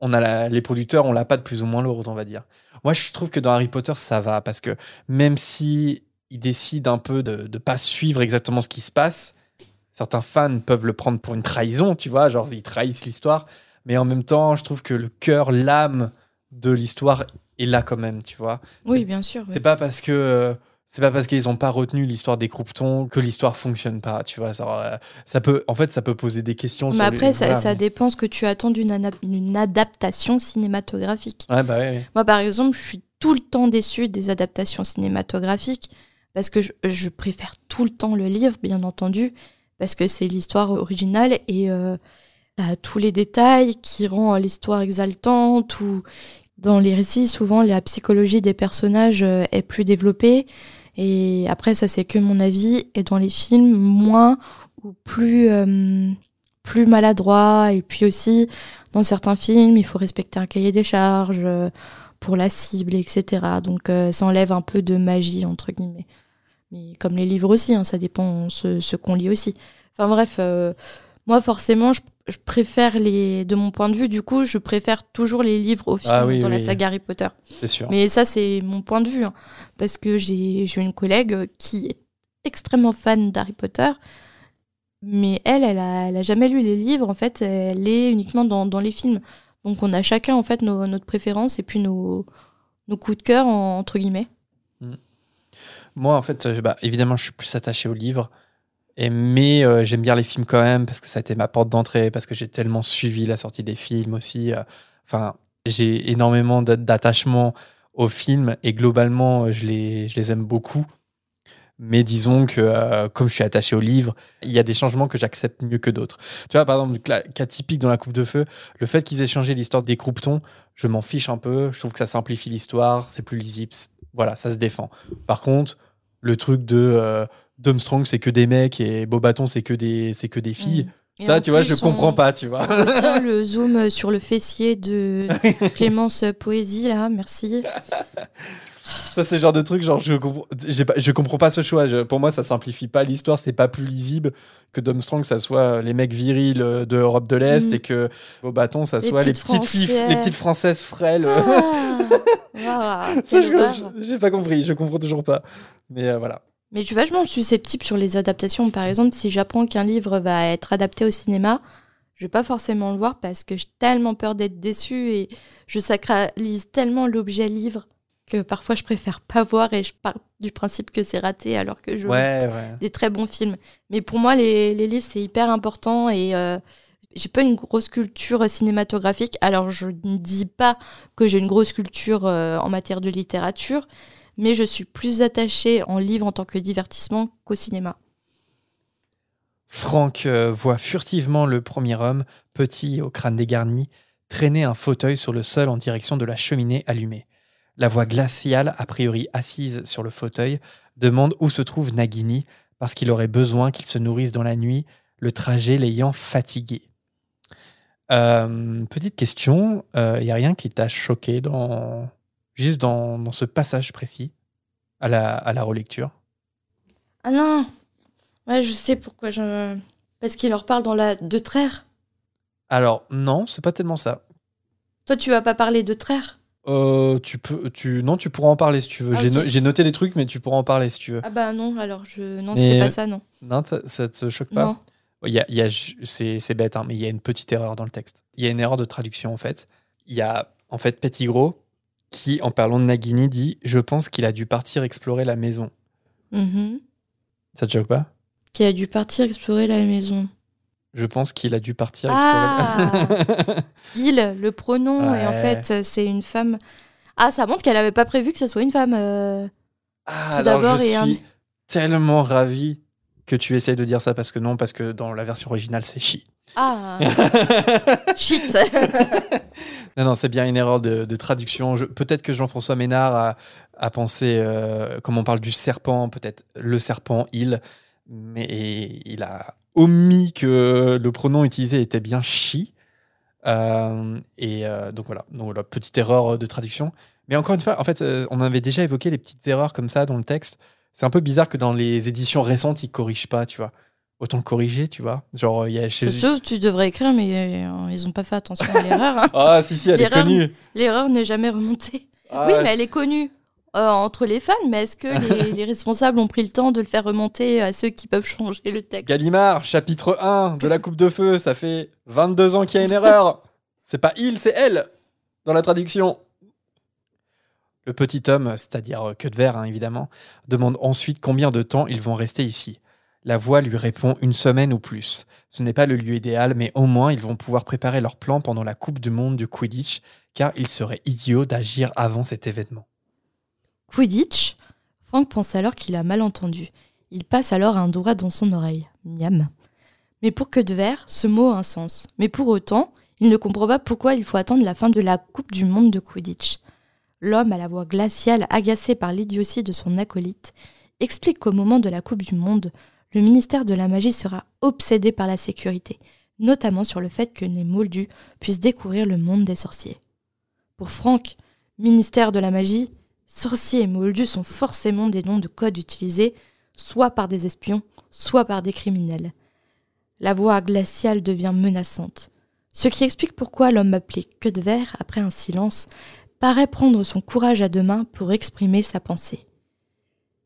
on a les producteurs, on l'a pas de plus ou moins lourd, on va dire. Moi, je trouve que dans Harry Potter, ça va parce que même si ils décident un peu de ne pas suivre exactement ce qui se passe, certains fans peuvent le prendre pour une trahison, tu vois, genre ils trahissent l'histoire. Mais en même temps, je trouve que le cœur, l'âme de l'histoire est là quand même, tu vois. Oui, bien sûr. C'est pas parce que c'est pas parce qu'ils n'ont pas retenu l'histoire des Croupetons que l'histoire fonctionne pas, tu vois. Ça, euh, ça, peut, en fait, ça peut poser des questions. Mais après, ça, ça dépend ce que tu attends d'une adaptation cinématographique. Ouais, bah Moi, par exemple, je suis tout le temps déçue des adaptations cinématographiques parce que je, préfère tout le temps le livre, bien entendu, parce que c'est l'histoire originale et euh, tous les détails qui rend l'histoire exaltante ou dans les récits, souvent, la psychologie des personnages euh, est plus développée. Et après, ça, c'est que mon avis. Et dans les films, moins ou plus, euh, plus maladroit. Et puis aussi, dans certains films, il faut respecter un cahier des charges euh, pour la cible, etc. Donc, ça enlève un peu de magie, entre guillemets. Mais comme les livres aussi, hein, ça dépend ce, ce qu'on lit aussi. Enfin bref, euh, moi forcément, je, je préfère les. De mon point de vue, du coup, je préfère toujours les livres au film Ah oui, dans la oui. saga Harry Potter. C'est sûr. Mais ça, c'est mon point de vue. hein. parce que j'ai une collègue qui est extrêmement fan d'Harry Potter. Mais elle, elle a, elle a jamais lu les livres. En fait, elle est uniquement dans, dans les films. Donc, on a chacun, en fait, nos, notre préférence et puis nos, nos coups de cœur, en- entre guillemets. Moi, en fait, euh, bah, évidemment, je suis plus attaché aux livres. Mais euh, j'aime bien les films quand même parce que ça a été ma porte d'entrée, parce que j'ai tellement suivi la sortie des films aussi. euh, Enfin, j'ai énormément d'a- d'attachement aux films et globalement, euh, je les, aime beaucoup. Mais disons que comme je suis attaché aux livres, il y a des changements que j'accepte mieux que d'autres. Tu vois, par exemple, cla- cas typique dans la Coupe de Feu, le fait qu'ils aient changé l'histoire des croupetons, je m'en fiche un peu. Je trouve que ça simplifie l'histoire, c'est plus lisible. Voilà, ça se défend. Par contre, le truc de Domstrong, c'est que des mecs et Bobaton, c'est que des, c'est que des filles. Et Ça, tu vois, je comprends pas, tu vois. on le zoom sur le fessier de Clémence Poésie, là, merci. Ça, c'est le genre de truc, genre, je comprends, pas, je comprends pas ce choix. Je- pour moi, ça simplifie pas l'histoire, c'est pas plus lisible que Domstrong, ça soit les mecs virils de de l'Est Mhm. et que Bobaton, ça Les soit les petites filles, Françaises. les petites françaises frêles. Ah, ça, je- j'ai pas compris, je comprends toujours pas. Mais euh, voilà. Mais je suis vachement susceptible sur les adaptations. Par exemple, si j'apprends qu'un livre va être adapté au cinéma, je vais pas forcément le voir parce que j'ai tellement peur d'être déçue et je sacralise tellement l'objet livre que parfois je préfère pas voir et je pars du principe que c'est raté alors que je Ouais, ouais. des très bons films. Mais pour moi, les, les livres, c'est hyper important et euh, j'ai pas une grosse culture cinématographique. Alors, je ne dis pas que j'ai une grosse culture euh, en matière de littérature, mais je suis plus attachée en livre en tant que divertissement qu'au cinéma. Franck euh, voit furtivement le premier homme, petit au crâne dégarni, traîner un fauteuil sur le sol en direction de la cheminée allumée. La voix glaciale, a priori assise sur le fauteuil, demande où se trouve Nagini, parce qu'il aurait besoin qu'il se nourrisse dans la nuit, le trajet l'ayant fatigué. Euh, petite question, il n'y a rien qui t'a choqué dans juste dans, dans ce passage précis à la, à la relecture Ah non Ouais, je sais pourquoi. Je... Parce qu'il leur parle dans la de Traire. Alors non, c'est pas tellement ça. Toi, tu vas pas parler de Traire? Euh, tu peux, tu, non, tu pourras en parler si tu veux. Ah, J'ai no- noté des trucs, mais tu pourras en parler si tu veux. Ah bah non, alors je... Non, c'est pas ça, non. Non, ça, te choque pas? Non. Il y a, il y a c'est bête, hein, mais il y a une petite erreur dans le texte. Il y a une erreur de traduction en fait. Il y a en fait Petit Gros qui, en parlant de Nagini, dit Je pense qu'il a dû partir explorer la maison. Mhm. Ça te choque pas? Qui a dû partir explorer la maison. Je pense qu'il a dû partir Ah explorer. Il, le pronom, et en fait, c'est une femme. Ah, ça montre qu'elle avait pas prévu que ça soit une femme. euh. ah, Tout alors je et un- suis tellement ravi que tu essayes de dire ça parce que non, parce que dans la version originale, c'est chi. Ah, shit Non, non, c'est bien une erreur de, de traduction. Je- Peut-être que Jean-François Ménard a, a pensé, euh, comme on parle du serpent, peut-être le serpent, il, mais il a omis que le pronom utilisé était bien chi. Euh, et euh, donc voilà, donc voilà, petite erreur de traduction. Mais encore une fois, en fait, on avait déjà évoqué les petites erreurs comme ça dans le texte. C'est un peu bizarre que dans les éditions récentes, ils corrigent pas, tu vois. Autant le corriger, tu vois. Genre, il y a chez C'est sûr, tu devrais écrire, mais euh, ils ont pas fait attention à l'erreur. hein. Ah, si, si, elle est L'erreur- connue. L'erreur n'est jamais remontée. Ah, Oui, mais elle est connue euh, entre les fans, mais est-ce que les, les responsables ont pris le temps de le faire remonter à ceux qui peuvent changer le texte? Gallimard, chapitre 1 de la Coupe de Feu, ça fait 22 ans qu'il y a une erreur. C'est pas il, c'est elle dans la traduction. Le petit homme, c'est-à-dire que de verre hein, évidemment, demande ensuite combien de temps ils vont rester ici. La voix lui répond une semaine ou plus. Ce n'est pas le lieu idéal, mais au moins ils vont pouvoir préparer leur plan pendant la Coupe du Monde du Quidditch, car il serait idiot d'agir avant cet événement. Quidditch? Frank pense alors qu'il a mal entendu. Il passe alors un doigt dans son oreille. Miam. Mais pour que de verre, ce mot a un sens. Mais pour autant, il ne comprend pas pourquoi il faut attendre la fin de la Coupe du Monde de Quidditch. L'homme à la voix glaciale, agacé par l'idiotie de son acolyte, explique qu'au moment de la Coupe du Monde, le ministère de la Magie sera obsédé par la sécurité, notamment sur le fait que les Moldus puissent découvrir le monde des sorciers. Pour Frank, ministère de la Magie, sorciers et Moldus sont forcément des noms de code utilisés soit par des espions, soit par des criminels. La voix glaciale devient menaçante, ce qui explique pourquoi l'homme appelé Queue de Verre, après un silence, paraît prendre son courage à deux mains pour exprimer sa pensée.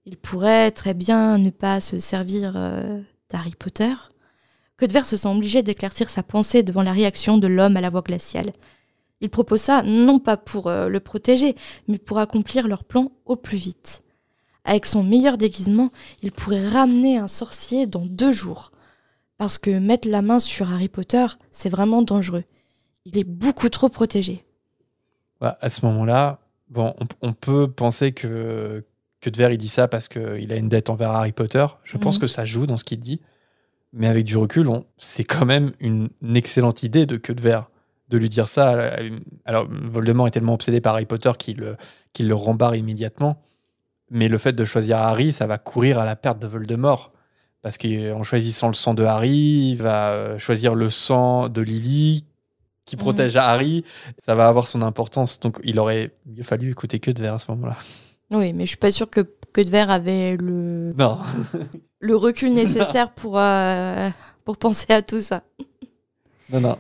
Il pourrait très bien ne pas se servir euh, d'Harry Potter. Verre se sent obligé d'éclaircir sa pensée devant la réaction de l'homme à la voix glaciale. Il propose ça non pas pour euh, le protéger, mais pour accomplir leur plan au plus vite. Avec son meilleur déguisement, il pourrait ramener un sorcier dans deux jours. Parce que mettre la main sur Harry Potter, c'est vraiment dangereux. Il est beaucoup trop protégé. Bah, à ce moment-là, bon, on, peut penser que, que De il dit ça parce qu'il a une dette envers Harry Potter. Je pense mhm. que ça joue dans ce qu'il dit. Mais avec du recul, c'est quand même une, excellente idée de que de de lui dire ça. Alors, Voldemort est tellement obsédé par Harry Potter qu'il le, le rembarre immédiatement. Mais le fait de choisir Harry, ça va courir à la perte de Voldemort. Parce qu'en choisissant le sang de Harry, il va euh, choisir le sang de Lily, qui mhm. protège Harry. Ça va avoir son importance. Donc, il aurait mieux fallu écouter que de verre à ce moment-là. Oui, mais je suis pas sûr que que de verre avait le non. le recul nécessaire pour euh, pour penser à tout ça. Non, non.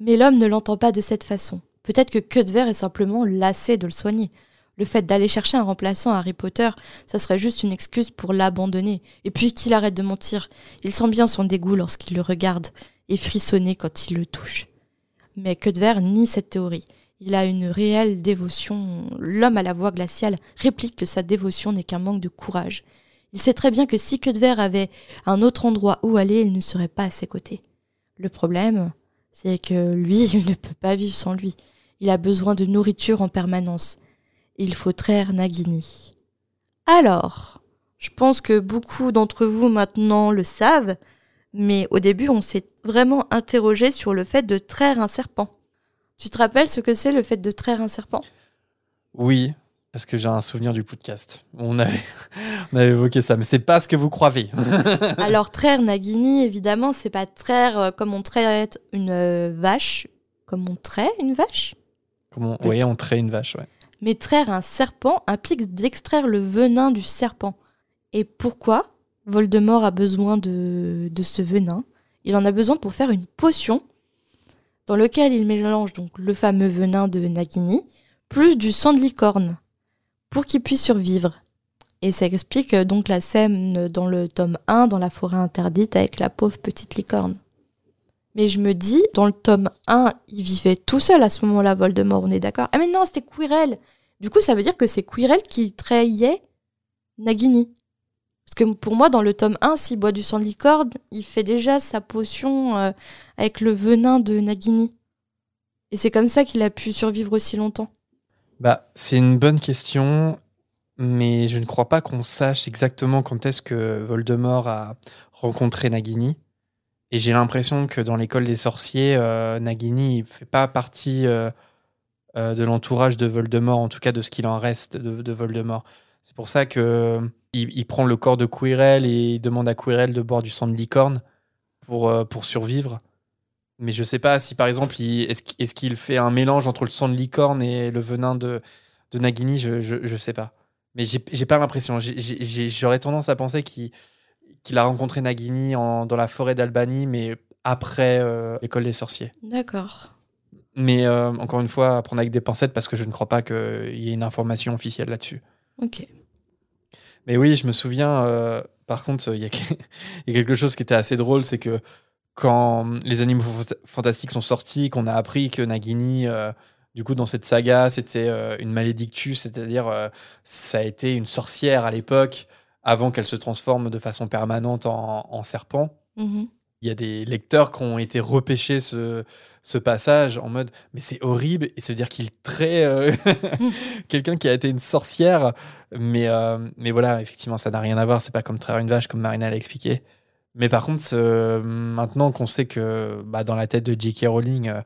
Mais l'homme ne l'entend pas de cette façon. Peut-être que verre est simplement lassé de le soigner. Le fait d'aller chercher un remplaçant à Harry Potter, ça serait juste une excuse pour l'abandonner. Et puis qu'il arrête de mentir. Il sent bien son dégoût lorsqu'il le regarde et frissonner quand il le touche. Mais verre nie cette théorie. Il a une réelle dévotion. L'homme à la voix glaciale réplique que sa dévotion n'est qu'un manque de courage. Il sait très bien que si Que avait un autre endroit où aller, il ne serait pas à ses côtés. Le problème, c'est que lui, il ne peut pas vivre sans lui. Il a besoin de nourriture en permanence. Il faut traire Nagini. Alors, je pense que beaucoup d'entre vous maintenant le savent, mais au début, on s'est vraiment interrogé sur le fait de traire un serpent. Tu te rappelles ce que c'est le fait de traire un serpent? Oui, parce que j'ai un souvenir du podcast. On avait, on avait évoqué ça, mais c'est pas ce que vous croyez. Alors traire Nagini, évidemment, c'est pas traire euh, comme on traite une euh, vache, comme on trait une vache? Comme on, oui, on traite une vache, ouais. Mais traire un serpent implique d'extraire le venin du serpent. Et pourquoi? Voldemort a besoin de, de ce venin Il en a besoin pour faire une potion dans laquelle il mélange donc le fameux venin de Nagini plus du sang de licorne pour qu'il puisse survivre. Et ça explique euh, donc la scène dans le tome 1 dans la forêt interdite avec la pauvre petite licorne. Mais je me dis, dans le tome 1, il vivait tout seul à ce moment-là, Voldemort, on est d'accord? Ah mais non, c'était Quirrell Du coup, ça veut dire que c'est Quirrell qui trahissait Nagini. Parce que pour moi, dans le tome 1, s'il boit du sang de licorne, il fait déjà sa potion euh, avec le venin de Nagini. Et c'est comme ça qu'il a pu survivre aussi longtemps. Bah, c'est une bonne question, mais je ne crois pas qu'on sache exactement quand est-ce que Voldemort a rencontré Nagini. Et j'ai l'impression que dans l'école des sorciers, euh, Nagini ne fait pas partie euh, de l'entourage de Voldemort, en tout cas de ce qu'il en reste de, Voldemort. C'est pour ça que il, prend le corps de Quirrell et il demande à Quirrell de boire du sang de licorne pour, pour survivre. Mais je sais pas si par exemple, est-ce qu'il fait un mélange entre le sang de licorne et le venin de, de Nagini? Je, je, sais pas. Mais j'ai pas l'impression. J'aurais tendance à penser qu'il a rencontré Nagini dans la forêt d'Albanie, mais après euh, l'école des sorciers. D'accord. Mais euh, encore une fois, à prendre avec des pincettes parce que je ne crois pas qu'il y ait une information officielle là-dessus. Ok. Mais oui, je me souviens, euh, par contre, il y, a quelque chose qui était assez drôle, c'est que quand les animaux fantastiques sont sortis, qu'on a appris que Nagini, euh, du coup, dans cette saga, c'était euh, une malédictus, c'est-à-dire ça a été une sorcière à l'époque, avant qu'elle se transforme de façon permanente en, serpent. Mm-hmm. Il y a des lecteurs qui ont été repêchés ce, ce passage en mode mais c'est horrible et ça veut dire qu'il trait quelqu'un qui a été une sorcière mais mais voilà effectivement ça n'a rien à voir c'est pas comme traire une vache comme Marina l'a expliqué mais par contre, euh, maintenant qu'on sait que bah, dans la tête de J.K. Rowling, euh,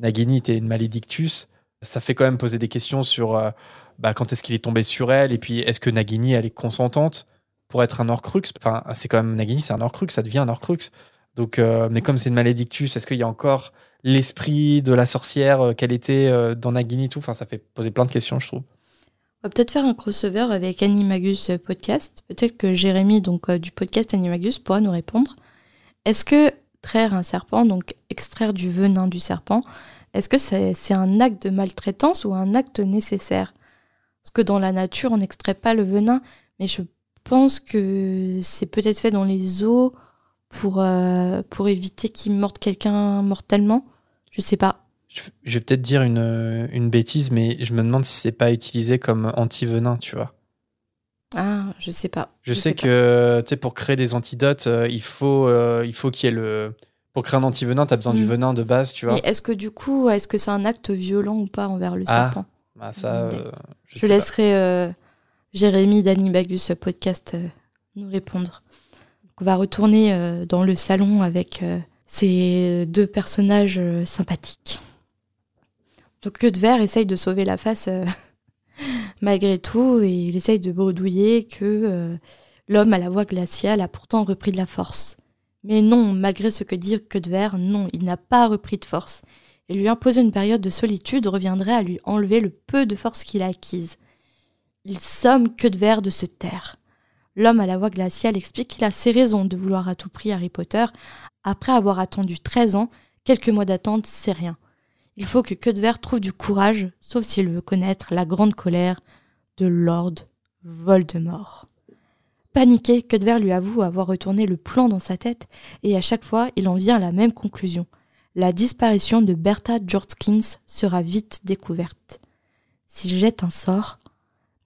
Nagini était une malédictus, ça fait quand même poser des questions sur euh, bah, quand est-ce qu'il est tombé sur elle, et puis est-ce que Nagini, elle est consentante pour être un Horcrux Enfin, c'est quand même Nagini, c'est un Horcrux, ça devient un Horcrux. Donc, mais comme c'est une malédictus, est-ce qu'il y a encore l'esprit de la sorcière qu'elle était dans Nagini et tout? Enfin, ça fait poser plein de questions, je trouve. On va peut-être faire un crossover avec Animagus Podcast. Peut-être que Jérémy, donc euh, du podcast Animagus, pourra nous répondre. Est-ce que traire un serpent, donc extraire du venin du serpent, est-ce que c'est un acte de maltraitance ou un acte nécessaire? Parce que dans la nature, on n'extrait pas le venin, mais je pense que c'est peut-être fait dans les eaux pour, euh, pour éviter qu'il morde quelqu'un mortellement? Je sais pas. Je, vais peut-être dire une, une, bêtise, mais je me demande si c'est pas utilisé comme anti-venin, tu vois. Ah, je sais pas. Je, sais, que tu pour créer des antidotes, euh, il faut euh, il faut qu'il y ait le pour créer un anti-venin, tu as besoin du mm. venin de base, tu vois. Mais est-ce que du coup, est-ce que c'est un acte violent ou pas envers le ah, serpent? bah ça, je, je laisserai Jérémy d'Anibagus podcast nous répondre. Va retourner dans le salon avec ces deux personnages sympathiques. Donc que de verre essaye de sauver la face euh, malgré tout et il essaye de bredouiller que euh, l'homme à la voix glaciale a pourtant repris de la force. Mais non, malgré ce que dit que de verre, non, il n'a pas repris de force. Et lui imposer une période de solitude reviendrait à lui enlever le peu de force qu'il a acquise. Il somme que de verre de se taire. L'homme à la voix glaciale explique qu'il a ses raisons de vouloir à tout prix Harry Potter. Après avoir attendu 13 ans, quelques mois d'attente, c'est rien. Il faut que Cudver trouve du courage, sauf s'il veut connaître la grande colère de Lord Voldemort. Paniqué, Cudver lui avoue avoir retourné le plan dans sa tête, et à chaque fois, il en vient à la même conclusion. La disparition de Bertha Jorskins sera vite découverte. S'il jette un sort,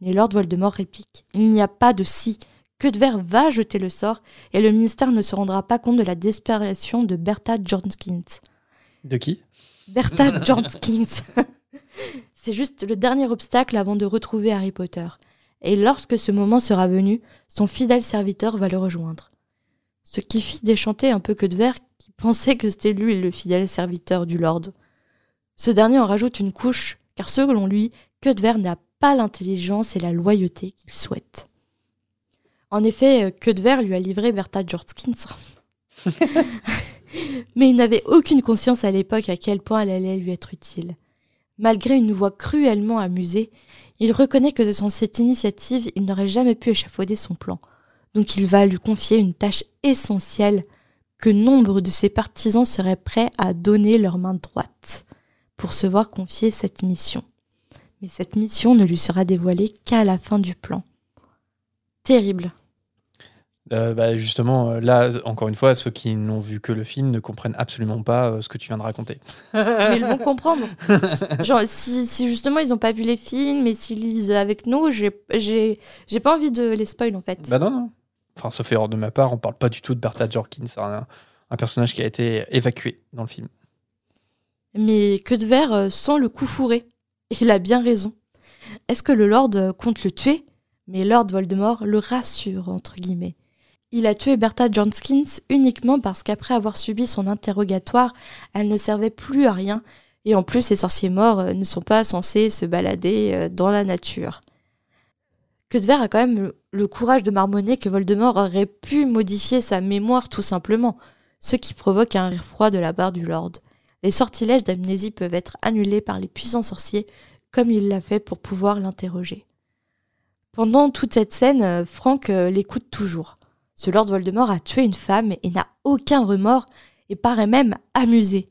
mais Lord Voldemort réplique Il n'y a pas de si. Cudver va jeter le sort, et le ministère ne se rendra pas compte de la disparition de Bertha Jorskins. De qui? Bertha Jorskins. C'est juste le dernier obstacle avant de retrouver Harry Potter. Et lorsque ce moment sera venu, son fidèle serviteur va le rejoindre. Ce qui fit déchanter un peu que de verre qui pensait que c'était lui le fidèle serviteur du Lord. Ce dernier en rajoute une couche, car selon lui, que de verre n'a pas l'intelligence et la loyauté qu'il souhaite. En effet, que de verre lui a livré Bertha Jorskins. mais il n'avait aucune conscience à l'époque à quel point elle allait lui être utile. Malgré une voix cruellement amusée, il reconnaît que sans cette initiative, il n'aurait jamais pu échafauder son plan. Donc il va lui confier une tâche essentielle que nombre de ses partisans seraient prêts à donner leur main droite pour se voir confier cette mission. Mais cette mission ne lui sera dévoilée qu'à la fin du plan. Terrible. Euh, bah, justement, euh, là, encore une fois, ceux qui n'ont vu que le film ne comprennent absolument pas euh, ce que tu viens de raconter. Mais ils vont comprendre. Genre, si, si justement ils n'ont pas vu les films et s'ils lisent avec nous, j'ai pas envie de les spoil en fait. Bah non, non. Enfin, sauf erreur de ma part, on parle pas du tout de Bertha Jorkins, un, un, personnage qui a été évacué dans le film. Mais que de verre sans le coup fourré. Il a bien raison. Est-ce que le Lord compte le tuer? Mais Lord Voldemort le rassure, entre guillemets. Il a tué Bertha Johnskins uniquement parce qu'après avoir subi son interrogatoire, elle ne servait plus à rien, et en plus les sorciers morts euh, ne sont pas censés se balader euh, dans la nature. Que de a quand même le courage de marmonner que Voldemort aurait pu modifier sa mémoire tout simplement, ce qui provoque un rire froid de la part du Lord. Les sortilèges d'amnésie peuvent être annulés par les puissants sorciers, comme il l'a fait pour pouvoir l'interroger. Pendant toute cette scène, euh, Franck l'écoute toujours. Ce Lord Voldemort a tué une femme et n'a aucun remords et paraît même amusé.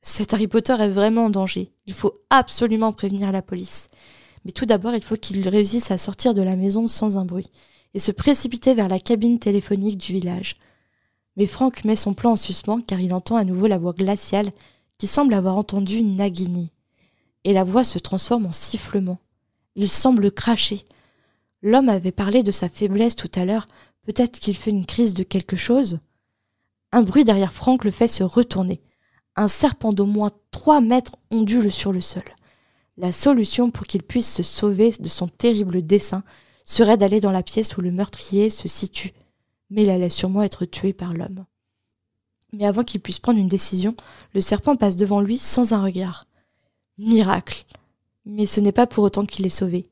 Cet Harry Potter est vraiment en danger. Il faut absolument prévenir la police. Mais tout d'abord, il faut qu'il réussisse à sortir de la maison sans un bruit et se précipiter vers la cabine téléphonique du village. Mais Franck met son plan en suspens car il entend à nouveau la voix glaciale qui semble avoir entendu Nagini. Et la voix se transforme en sifflement. Il semble cracher. L'homme avait parlé de sa faiblesse tout à l'heure, Peut-être qu'il fait une crise de quelque chose. Un bruit derrière Franck le fait se retourner. Un serpent d'au moins trois mètres ondule sur le sol. La solution pour qu'il puisse se sauver de son terrible dessein serait d'aller dans la pièce où le meurtrier se situe, mais il allait sûrement être tué par l'homme. Mais avant qu'il puisse prendre une décision, le serpent passe devant lui sans un regard. Miracle. Mais ce n'est pas pour autant qu'il est sauvé.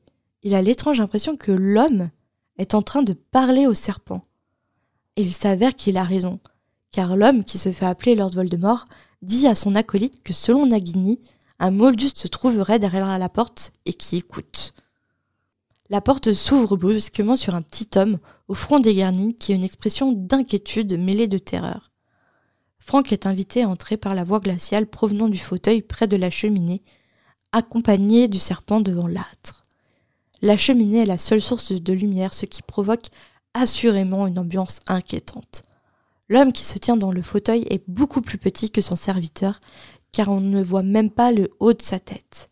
Il a l'étrange impression que l'homme est en train de parler au serpent. Et il s'avère qu'il a raison, car l'homme qui se fait appeler Lord Voldemort dit à son acolyte que selon Nagini, un Moldus se trouverait derrière la porte et qui écoute. La porte s'ouvre brusquement sur un petit homme au front dégarni qui a une expression d'inquiétude mêlée de terreur. Franck est invité à entrer par la voie glaciale provenant du fauteuil près de la cheminée, accompagné du serpent devant l'âtre. La cheminée est la seule source de lumière, ce qui provoque assurément une ambiance inquiétante. L'homme qui se tient dans le fauteuil est beaucoup plus petit que son serviteur, car on ne voit même pas le haut de sa tête.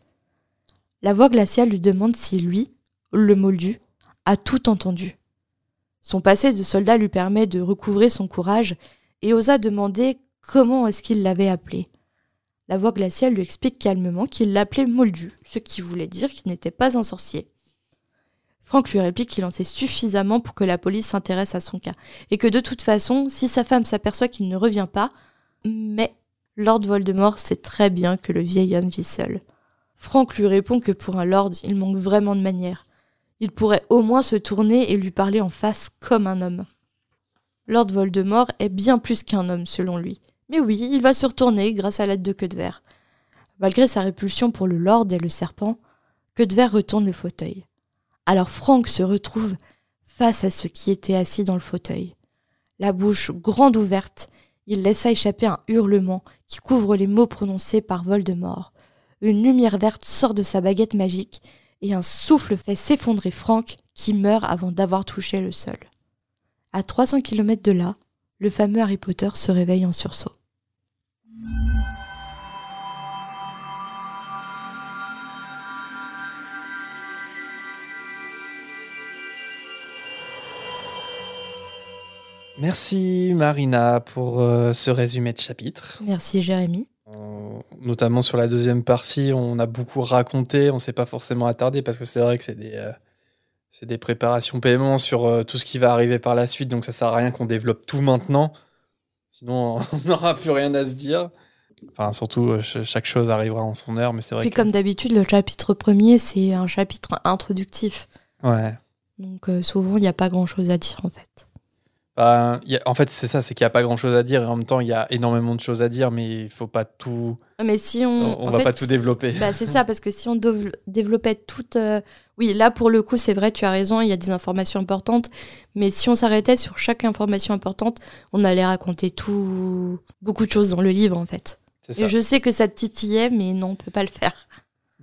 La voix glaciale lui demande si lui, le moldu, a tout entendu. Son passé de soldat lui permet de recouvrer son courage et osa demander comment est-ce qu'il l'avait appelé. La voix glaciale lui explique calmement qu'il l'appelait Moldu, ce qui voulait dire qu'il n'était pas un sorcier. Franck lui réplique qu'il en sait suffisamment pour que la police s'intéresse à son cas, et que de toute façon, si sa femme s'aperçoit qu'il ne revient pas, mais Lord Voldemort sait très bien que le vieil homme vit seul. Franck lui répond que pour un lord, il manque vraiment de manières. Il pourrait au moins se tourner et lui parler en face comme un homme. Lord Voldemort est bien plus qu'un homme selon lui. Mais oui, il va se retourner grâce à l'aide de Queue de Verre. Malgré sa répulsion pour le lord et le serpent, Queue de Verre retourne le fauteuil. Alors Franck se retrouve face à ceux qui étaient assis dans le fauteuil. La bouche grande ouverte, il laissa échapper un hurlement qui couvre les mots prononcés par Voldemort. Une lumière verte sort de sa baguette magique et un souffle fait s'effondrer Franck qui meurt avant d'avoir touché le sol. À 300 km de là, le fameux Harry Potter se réveille en sursaut. Merci Marina pour euh, ce résumé de chapitre. Merci Jérémy. Euh, notamment sur la deuxième partie, on a beaucoup raconté, on s'est pas forcément attardé parce que c'est vrai que c'est des, euh, c'est des préparations paiement sur euh, tout ce qui va arriver par la suite, donc ça sert à rien qu'on développe tout maintenant. Sinon, on n'aura plus rien à se dire. Enfin, surtout, ch- chaque chose arrivera en son heure, mais c'est vrai Puis que... comme d'habitude, le chapitre premier, c'est un chapitre introductif. Ouais. Donc souvent, il n'y a pas grand-chose à dire en fait. Bah, il y a- en fait, c'est ça, c'est qu'il n'y a pas grand-chose à dire, et en même temps, il y a énormément de choses à dire, mais il faut pas tout... Mais si on... On, en va fait, pas tout développer. Bah, c'est ça, parce que si on développait toute... euh, Oui, là, pour le coup, c'est vrai, tu as raison, il y a des informations importantes, mais si on s'arrêtait sur chaque information importante, on allait raconter tout... beaucoup de choses dans le livre, en fait. Et je sais que ça te titillait, mais non, on peut pas le faire.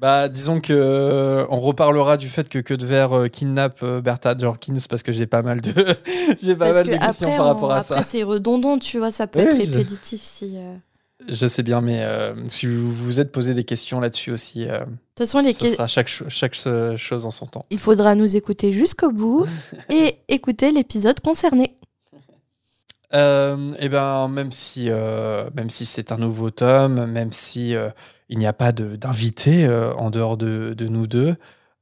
Bah, disons que euh, on reparlera du fait que que de verre euh, kidnappe euh, Bertha Jorkins parce que j'ai pas mal de j'ai pas parce mal de questions par on- rapport à après, ça. c'est redondant, tu vois, ça peut être je- répétitif si... euh, De Je sais bien, mais si vous vous êtes posé des questions là-dessus aussi, euh, toute façon, les ce que- sera chaque cho- chaque chose en son temps. il faudra nous écouter jusqu'au bout et écouter l'épisode concerné. Et ben même si même si c'est un nouveau tome, même si il n'y a pas d'invité euh, en dehors de, de nous deux,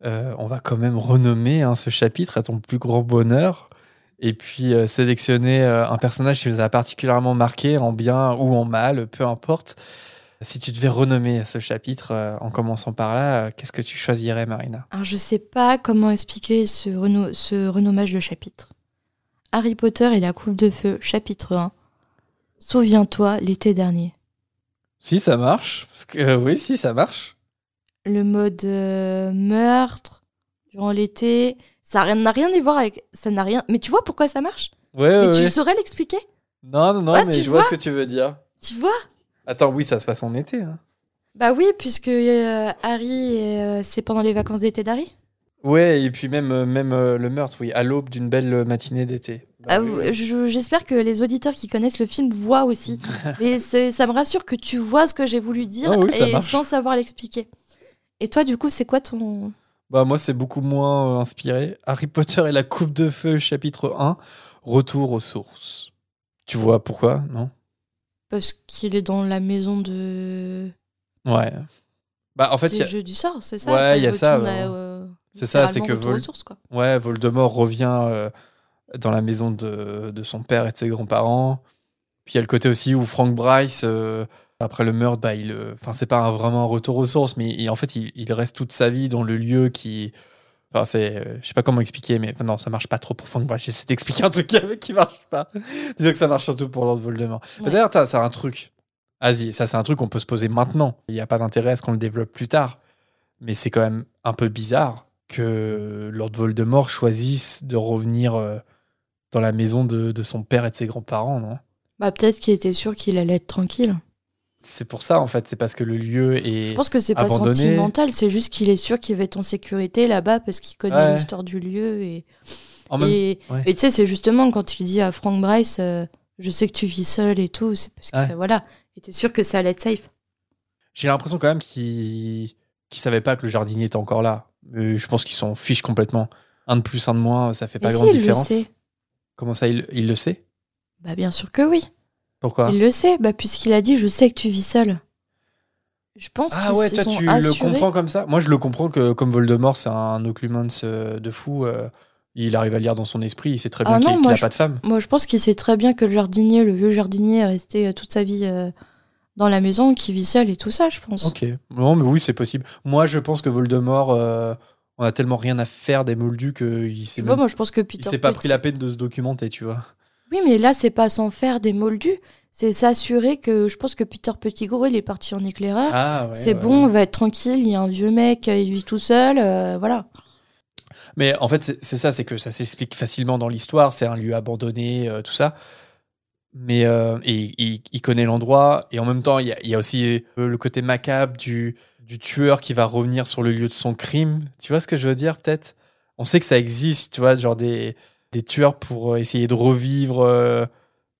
euh, on va quand même renommer hein, ce chapitre à ton plus grand bonheur. Et puis euh, sélectionner un personnage qui vous a particulièrement marqué en bien ou en mal, peu importe. Si tu devais renommer ce chapitre en commençant par là, qu'est-ce que tu choisirais, Marina? Alors, je sais pas comment expliquer ce, ce renommage de chapitre. Harry Potter et la coupe de feu, chapitre 1. Souviens-toi l'été dernier. Si ça marche, parce que euh, oui, si ça marche. Le mode euh, meurtre durant l'été, ça rien- n'a rien à voir avec. Ça n'a rien. Mais tu vois pourquoi ça marche? Ouais, Mais ouais, tu ouais. saurais l'expliquer? Non, non, non, Ouais, mais tu je vois vois ce que tu veux dire. Tu vois? Attends, oui, ça se passe en été. hein. Bah oui, puisque euh, Harry, euh, c'est pendant les vacances d'été d'Harry. Ouais, et puis même, euh, même euh, le meurtre, oui, à l'aube d'une belle matinée d'été. Bah Ah, oui, J'espère que les auditeurs qui connaissent le film voient aussi. Mais c'est- ça me rassure que tu vois ce que j'ai voulu dire Ah oui, et marche. sans savoir l'expliquer. Et toi, du coup, c'est quoi ton. Bah, moi, c'est beaucoup moins euh, inspiré. Harry Potter et la coupe de feu, chapitre 1, retour aux sources. Tu vois pourquoi, non? Parce qu'il est dans la maison de. Ouais. Bah, en fait, il y a- jeux du sort, c'est ça? Ouais, il y a ça, ouais. euh, C'est ça, c'est que Vol- sources, quoi. ouais, Voldemort revient euh, dans la maison de, de son père et de ses grands-parents. Puis il y a le côté aussi où Frank Bryce, euh, après le meurtre, bah, il, euh, c'est pas un- vraiment un retour aux sources, mais il- en fait, il, il reste toute sa vie dans le lieu qui. Enfin, c'est, euh, je sais pas comment expliquer, mais non, ça marche pas trop pour Frank Bryce. J'essaie d'expliquer un truc qui, qui marche pas. Disons que ça marche surtout pour Lord Voldemort. Ouais. D'ailleurs, c'est un truc. Vas-y, ça, c'est un truc qu'on peut se poser maintenant. Il n'y a pas d'intérêt à ce qu'on le développe plus tard. Mais c'est quand même un peu bizarre que Lord Voldemort choisisse de revenir dans la maison de, de son père et de ses grands-parents, non? Bah peut-être qu'il était sûr qu'il allait être tranquille. C'est pour ça, en fait. C'est parce que le lieu est. Je pense que c'est pas abandonné. sentimental, c'est juste qu'il est sûr qu'il va être en sécurité là-bas parce qu'il connaît Ouais. l'histoire du lieu. Et, En même- et, ouais. tu sais, c'est justement quand tu dis à Frank Bryce, euh, je sais que tu vis seul et tout, c'est parce que Ouais. voilà, il était sûr que ça allait être safe. J'ai l'impression quand même qu'ils qu'ils savaient pas que le jardinier était encore là. Mais je pense qu'ils s'en fichent complètement. Un de plus, un de moins, ça fait pas Mais si, grande il différence. le sait. Comment ça, il, il le sait? Bah bien sûr que oui. Pourquoi? Il le sait, bah, puisqu'il a dit je sais que tu vis seul. Je pense Ah ouais, toi tu le comprends comme ça? Moi je le comprends que comme Voldemort c'est un occlumens euh, de fou, euh, il arrive à lire dans son esprit, il sait très bien Ah qu'il non, qu'il moi, a je- pas de femme. Moi, je pense qu'il sait très bien que le jardinier, le vieux jardinier, est resté euh, toute sa vie euh, dans la maison, qu'il vit seul et tout ça, je pense. Ok, non mais oui c'est possible. Moi je pense que Voldemort, euh, on a tellement rien à faire des moldus qu'il s'est Tu vois, même- moi, je pense que il Peter s'est pas pris la peine de se documenter, tu vois. Oui, mais là, c'est pas sans faire des moldus. C'est s'assurer que je pense que Peter Pettigrew, il est parti en éclaireur. Ah ouais. c'est ouais, bon, on va être tranquille. Il y a un vieux mec, euh, il vit tout seul. euh, voilà. Mais en fait c'est ça, c'est que ça s'explique facilement dans l'histoire. C'est un lieu abandonné, euh, tout ça. Mais euh, et, il, il connaît l'endroit et en même temps il y a, il y a aussi le côté macabre du, du tueur qui va revenir sur le lieu de son crime. Tu vois ce que je veux dire peut-être? On sait que ça existe, tu vois, genre des, des tueurs pour euh, essayer de revivre. euh,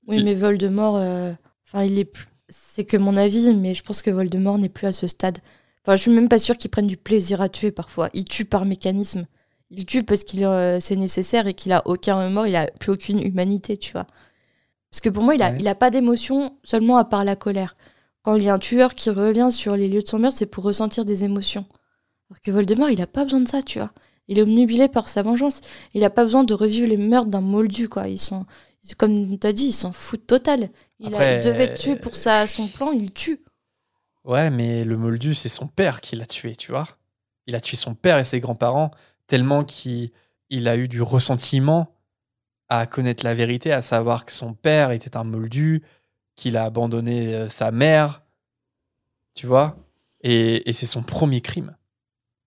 Oui, mais Voldemort, euh, enfin, il est plus. C'est que mon avis, mais je pense que Voldemort n'est plus à ce stade. Enfin, je suis même pas sûre qu'il prenne du plaisir à tuer parfois. Il tue par mécanisme. Il tue parce qu'il euh, c'est nécessaire et qu'il a aucun remords, il a plus aucune humanité, tu vois. Parce que pour moi, il a, Ouais. il a pas d'émotion seulement à part la colère. Quand il y a un tueur qui revient sur les lieux de son meurtre, c'est pour ressentir des émotions. Alors que Voldemort, il a pas besoin de ça, tu vois. Il est obnubilé par sa vengeance. Il a pas besoin de revivre les meurtres d'un moldu, quoi. Ils sont, comme tu as dit, il s'en fout total. Il, a- Après, il devait tuer pour ça, son plan, il tue. Ouais, mais le Moldu, c'est son père qui l'a tué, tu vois. Il a tué son père et ses grands-parents tellement qu'il il a eu du ressentiment à connaître la vérité, à savoir que son père était un Moldu, qu'il a abandonné euh, sa mère, tu vois. Et, et c'est son premier crime.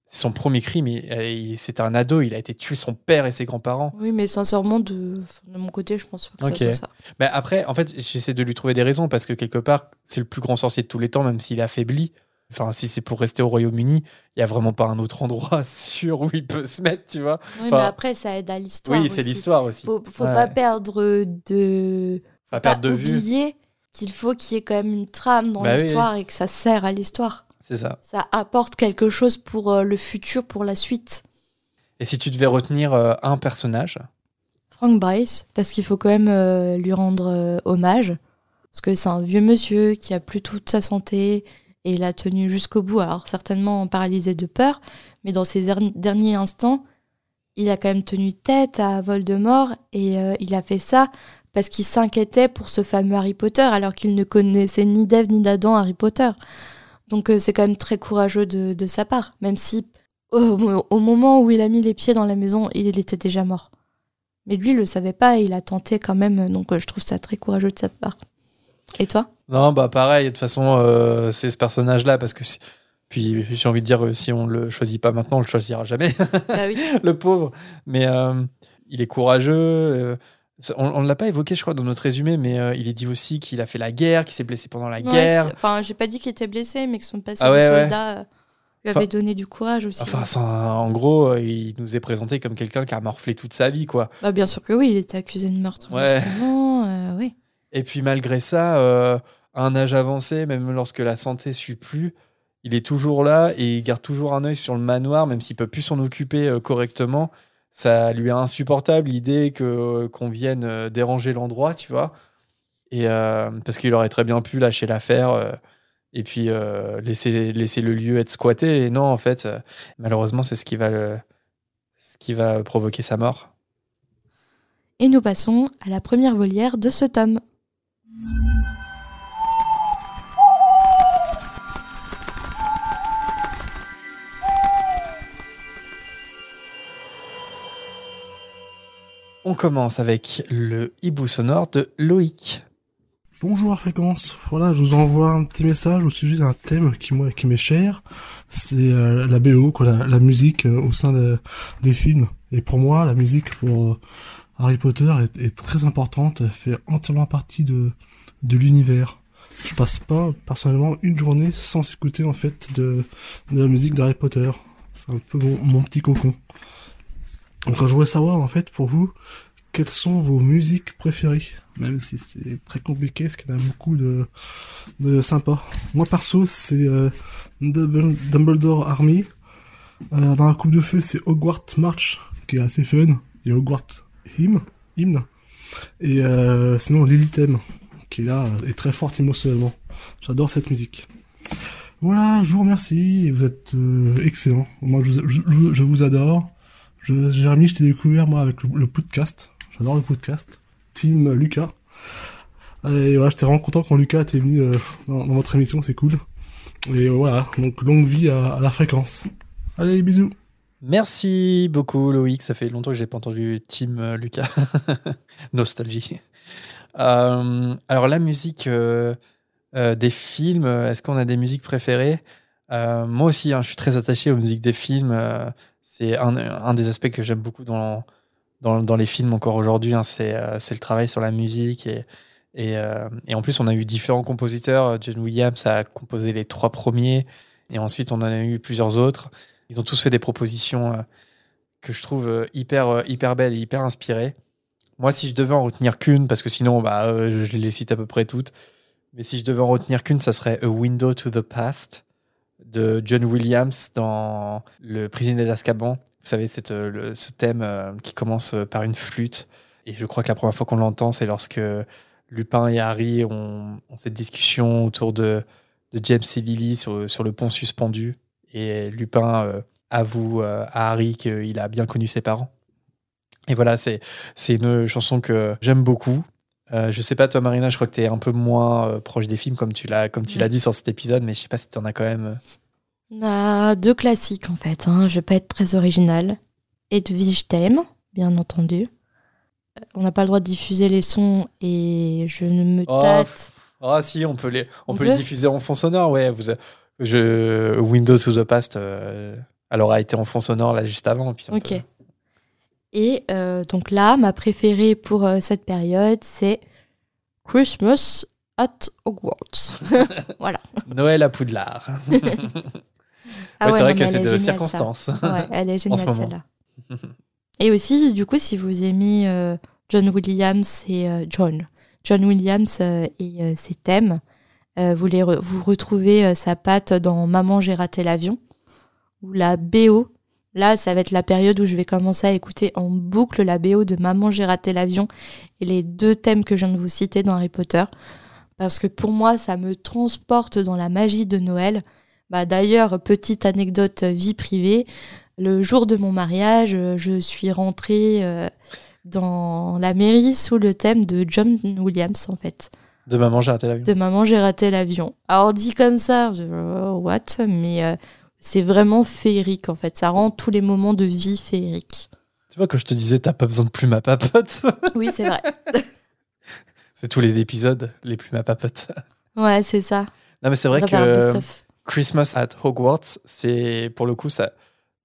C'est son premier crime. et C'était un ado, il a été tué son père et ses grands-parents. Oui, mais sincèrement, de, de mon côté, je pense pas que Ok. ça soit ça. Mais après, en fait, j'essaie de lui trouver des raisons parce que quelque part, c'est le plus grand sorcier de tous les temps, même s'il est affaibli. Enfin, si c'est pour rester au Royaume-Uni, il y a vraiment pas un autre endroit sûr où il peut se mettre, tu vois. Oui, Enfin, mais après, ça aide à l'histoire. Oui, c'est l'histoire aussi. Faut, faut Ouais. pas perdre de. Pas perdre de vue. Qu'il faut qu'il y ait quand même une trame dans Bah oui. l'histoire et que ça sert à l'histoire. C'est ça. Ça apporte quelque chose pour euh, le futur, pour la suite. Et si tu devais retenir euh, un personnage, Frank Bryce, parce qu'il faut quand même euh, lui rendre hommage. Parce que c'est un vieux monsieur qui a plus toute sa santé et il a tenu jusqu'au bout. Alors, certainement paralysé de peur, mais dans ses er- derniers instants, il a quand même tenu tête à Voldemort et il a fait ça parce qu'il s'inquiétait pour ce fameux Harry Potter alors qu'il ne connaissait ni d'Ève ni d'Adam Harry Potter. Donc, euh, c'est quand même très courageux de, de sa part, même si au, au moment où il a mis les pieds dans la maison, il était déjà mort. Mais lui, il le savait pas et il a tenté quand même, donc euh, je trouve ça très courageux de sa part. Et toi? Non, bah pareil, de toute façon, euh, c'est ce personnage-là parce que. si- Puis j'ai envie de dire, si on le choisit pas maintenant, on le choisira jamais. Ah oui. le pauvre. Mais il est courageux. On ne l'a pas évoqué, je crois, dans notre résumé, mais euh, il est dit aussi qu'il a fait la guerre, qu'il s'est blessé pendant la guerre. Enfin, j'ai pas dit qu'il était blessé, mais que son passé Ah ouais, de soldat euh, lui Enfin- avait donné du courage aussi. Enfin, en gros, euh, il nous est présenté comme quelqu'un qui a morflé toute sa vie, quoi. Bah, bien sûr que oui, il était accusé de meurtre. Justement, euh, oui. Et puis malgré ça, euh, à un âge avancé, même lorsque la santé suit plus, il est toujours là et il garde toujours un œil sur le manoir, même s'il peut plus s'en occuper correctement. Ça lui est insupportable l'idée que qu'on vienne euh, déranger l'endroit, tu vois. Et euh, parce qu'il aurait très bien pu lâcher l'affaire euh, et puis laisser laisser le lieu être squatté. Et non, en fait, malheureusement, c'est ce qui va ce qui va provoquer sa mort. Et nous passons à la première volière de ce tome. On commence avec le hibou sonore de Loïc. Bonjour Fréquence. Voilà, je vous envoie un petit message au sujet d'un thème qui moi qui m'est cher. C'est euh, la BO, quoi, la, musique euh, au sein de- des films. Et pour moi, la musique pour euh, Harry Potter est, très importante. Fait entièrement partie de l'univers. Je passe pas personnellement une journée sans écouter en fait de la musique d'Harry Potter. C'est un peu mon petit cocon. Donc je voudrais savoir en fait pour vous quelles sont vos musiques préférées? Même si c'est très compliqué, parce qu'il y en a beaucoup de, de sympas. Moi perso, c'est euh, Dumble- Dumbledore Army. Euh, dans la Coupe de Feu, c'est Hogwarts March, qui est assez fun. Et Hogwarts Hymn. Hymne. Et euh, sinon Lilitem, qui là est très forte émotionnellement. J'adore cette musique. Voilà, je vous remercie. Vous êtes euh, excellent. Moi, je, je- je vous adore. Je, Jérémy, je t'ai découvert moi avec le, podcast. J'adore le podcast. Team Lucas. Et voilà, j'étais vraiment content quand Lucas était venu euh, dans, votre émission, c'est cool. Et voilà, donc longue vie à, la fréquence. Allez, bisous. Merci beaucoup, Loïc. Ça fait longtemps que j'ai pas entendu Team euh, Lucas. Nostalgie. Euh, alors, la musique des films, est-ce qu'on a des musiques préférées? Moi aussi, hein, je suis très attaché aux musiques des films. C'est un, des aspects que j'aime beaucoup dans, dans, les films encore aujourd'hui. hein, c'est euh, c'est le travail sur la musique. Et, et, euh, en plus, on a eu différents compositeurs. John Williams a composé les trois premiers. Et ensuite, on en a eu plusieurs autres. Ils ont tous fait des propositions euh, que je trouve hyper, hyper belles et hyper inspirées. Moi, si je devais en retenir qu'une, parce que sinon, bah, je les cite à peu près toutes, mais si je devais en retenir qu'une, ça serait A Window to the Past de John Williams dans Le Prisonnier d'Azkaban. Vous savez, c'est euh, ce thème euh, qui commence euh, par une flûte. Et je crois que la première fois qu'on l'entend, c'est lorsque Lupin et Harry ont, cette discussion autour de, James et Lily sur, le pont suspendu. Et Lupin avoue à Harry qu'il a bien connu ses parents. Et voilà, c'est une chanson que j'aime beaucoup. Euh, je sais pas, toi, Marina, je crois que tu es un peu moins euh, proche des films, comme tu l'as comme tu l'as dit sur cet épisode, mais je sais pas si tu en as quand même. euh, On a deux classiques en fait, hein. je vais pas être très originale. Edwige t'aime, bien entendu. Euh, On n'a pas le droit de diffuser les sons et je ne me Oh, tâte. Ah, si, on peut les, on On peut les diffuser en fond sonore, ouais. Vous, je, Windows to the Past, euh, elle aura été en fond sonore là juste avant. Puis Ok. peut- Et euh, donc là, ma préférée pour euh, cette période, c'est Christmas at Hogwarts. voilà. Noël à Poudlard. Ah Ouais, ouais, c'est vrai que c'est de circonstances. Ouais, elle est géniale celle-là. Et aussi, du coup, si vous aimez euh, John Williams et John, John Williams et ses thèmes, vous, les re- vous retrouvez sa patte dans Maman, j'ai raté l'avion ou la BO. Là, ça va être la période où je vais commencer à écouter en boucle la BO de Maman, j'ai raté l'avion et les deux thèmes que je viens de vous citer dans Harry Potter. Parce que pour moi, ça me transporte dans la magie de Noël. Bah, D'ailleurs, petite anecdote euh, vie privée, le jour de mon mariage, euh, je suis rentrée euh, dans la mairie sous le thème de John Williams, en fait. De maman, j'ai raté l'avion. De Maman, j'ai raté l'avion. Alors, dit comme ça, je, oh, what? Mais euh, c'est vraiment féerique, en fait. Ça rend tous les moments de vie féeriques. Tu vois, quand je te disais, t'as pas besoin de plume à papote, Oui, c'est vrai. c'est tous les épisodes, les plumes à papote. Ouais, c'est ça. Non, mais c'est vrai que. Christmas at Hogwarts, c'est pour le coup, ça,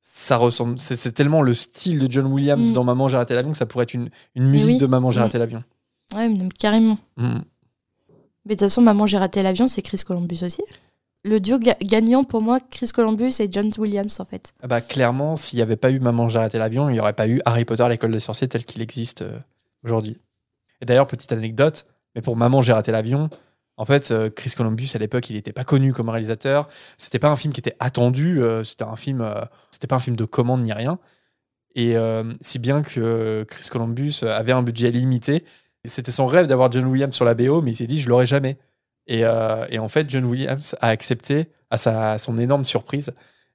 ça ressemble. C'est tellement le style de John Williams Mm. dans Maman, j'ai raté l'avion que ça pourrait être une, une musique oui. de Maman, j'ai raté l'avion. Ouais, mais carrément. Mm. Mais de toute façon, Maman, j'ai raté l'avion, c'est Chris Columbus aussi. Le duo ga- gagnant pour moi, Chris Columbus et John Williams, en fait. Ah bah, clairement, s'il n'y avait pas eu Maman, j'ai raté l'avion, il n'y aurait pas eu Harry Potter, l'école des sorciers tel qu'il existe euh, aujourd'hui. Et d'ailleurs, petite anecdote, mais pour Maman, j'ai raté l'avion, en fait, euh, Chris Columbus, à l'époque, il n'était pas connu comme réalisateur. C'était pas un film qui était attendu. euh, c'était un film, c'était pas un film de commande ni rien. Et si bien que Chris Columbus avait un budget limité, c'était son rêve d'avoir John Williams sur la BO, mais il s'est dit je l'aurai jamais. Et, euh, et en fait, John Williams a accepté à sa son énorme surprise.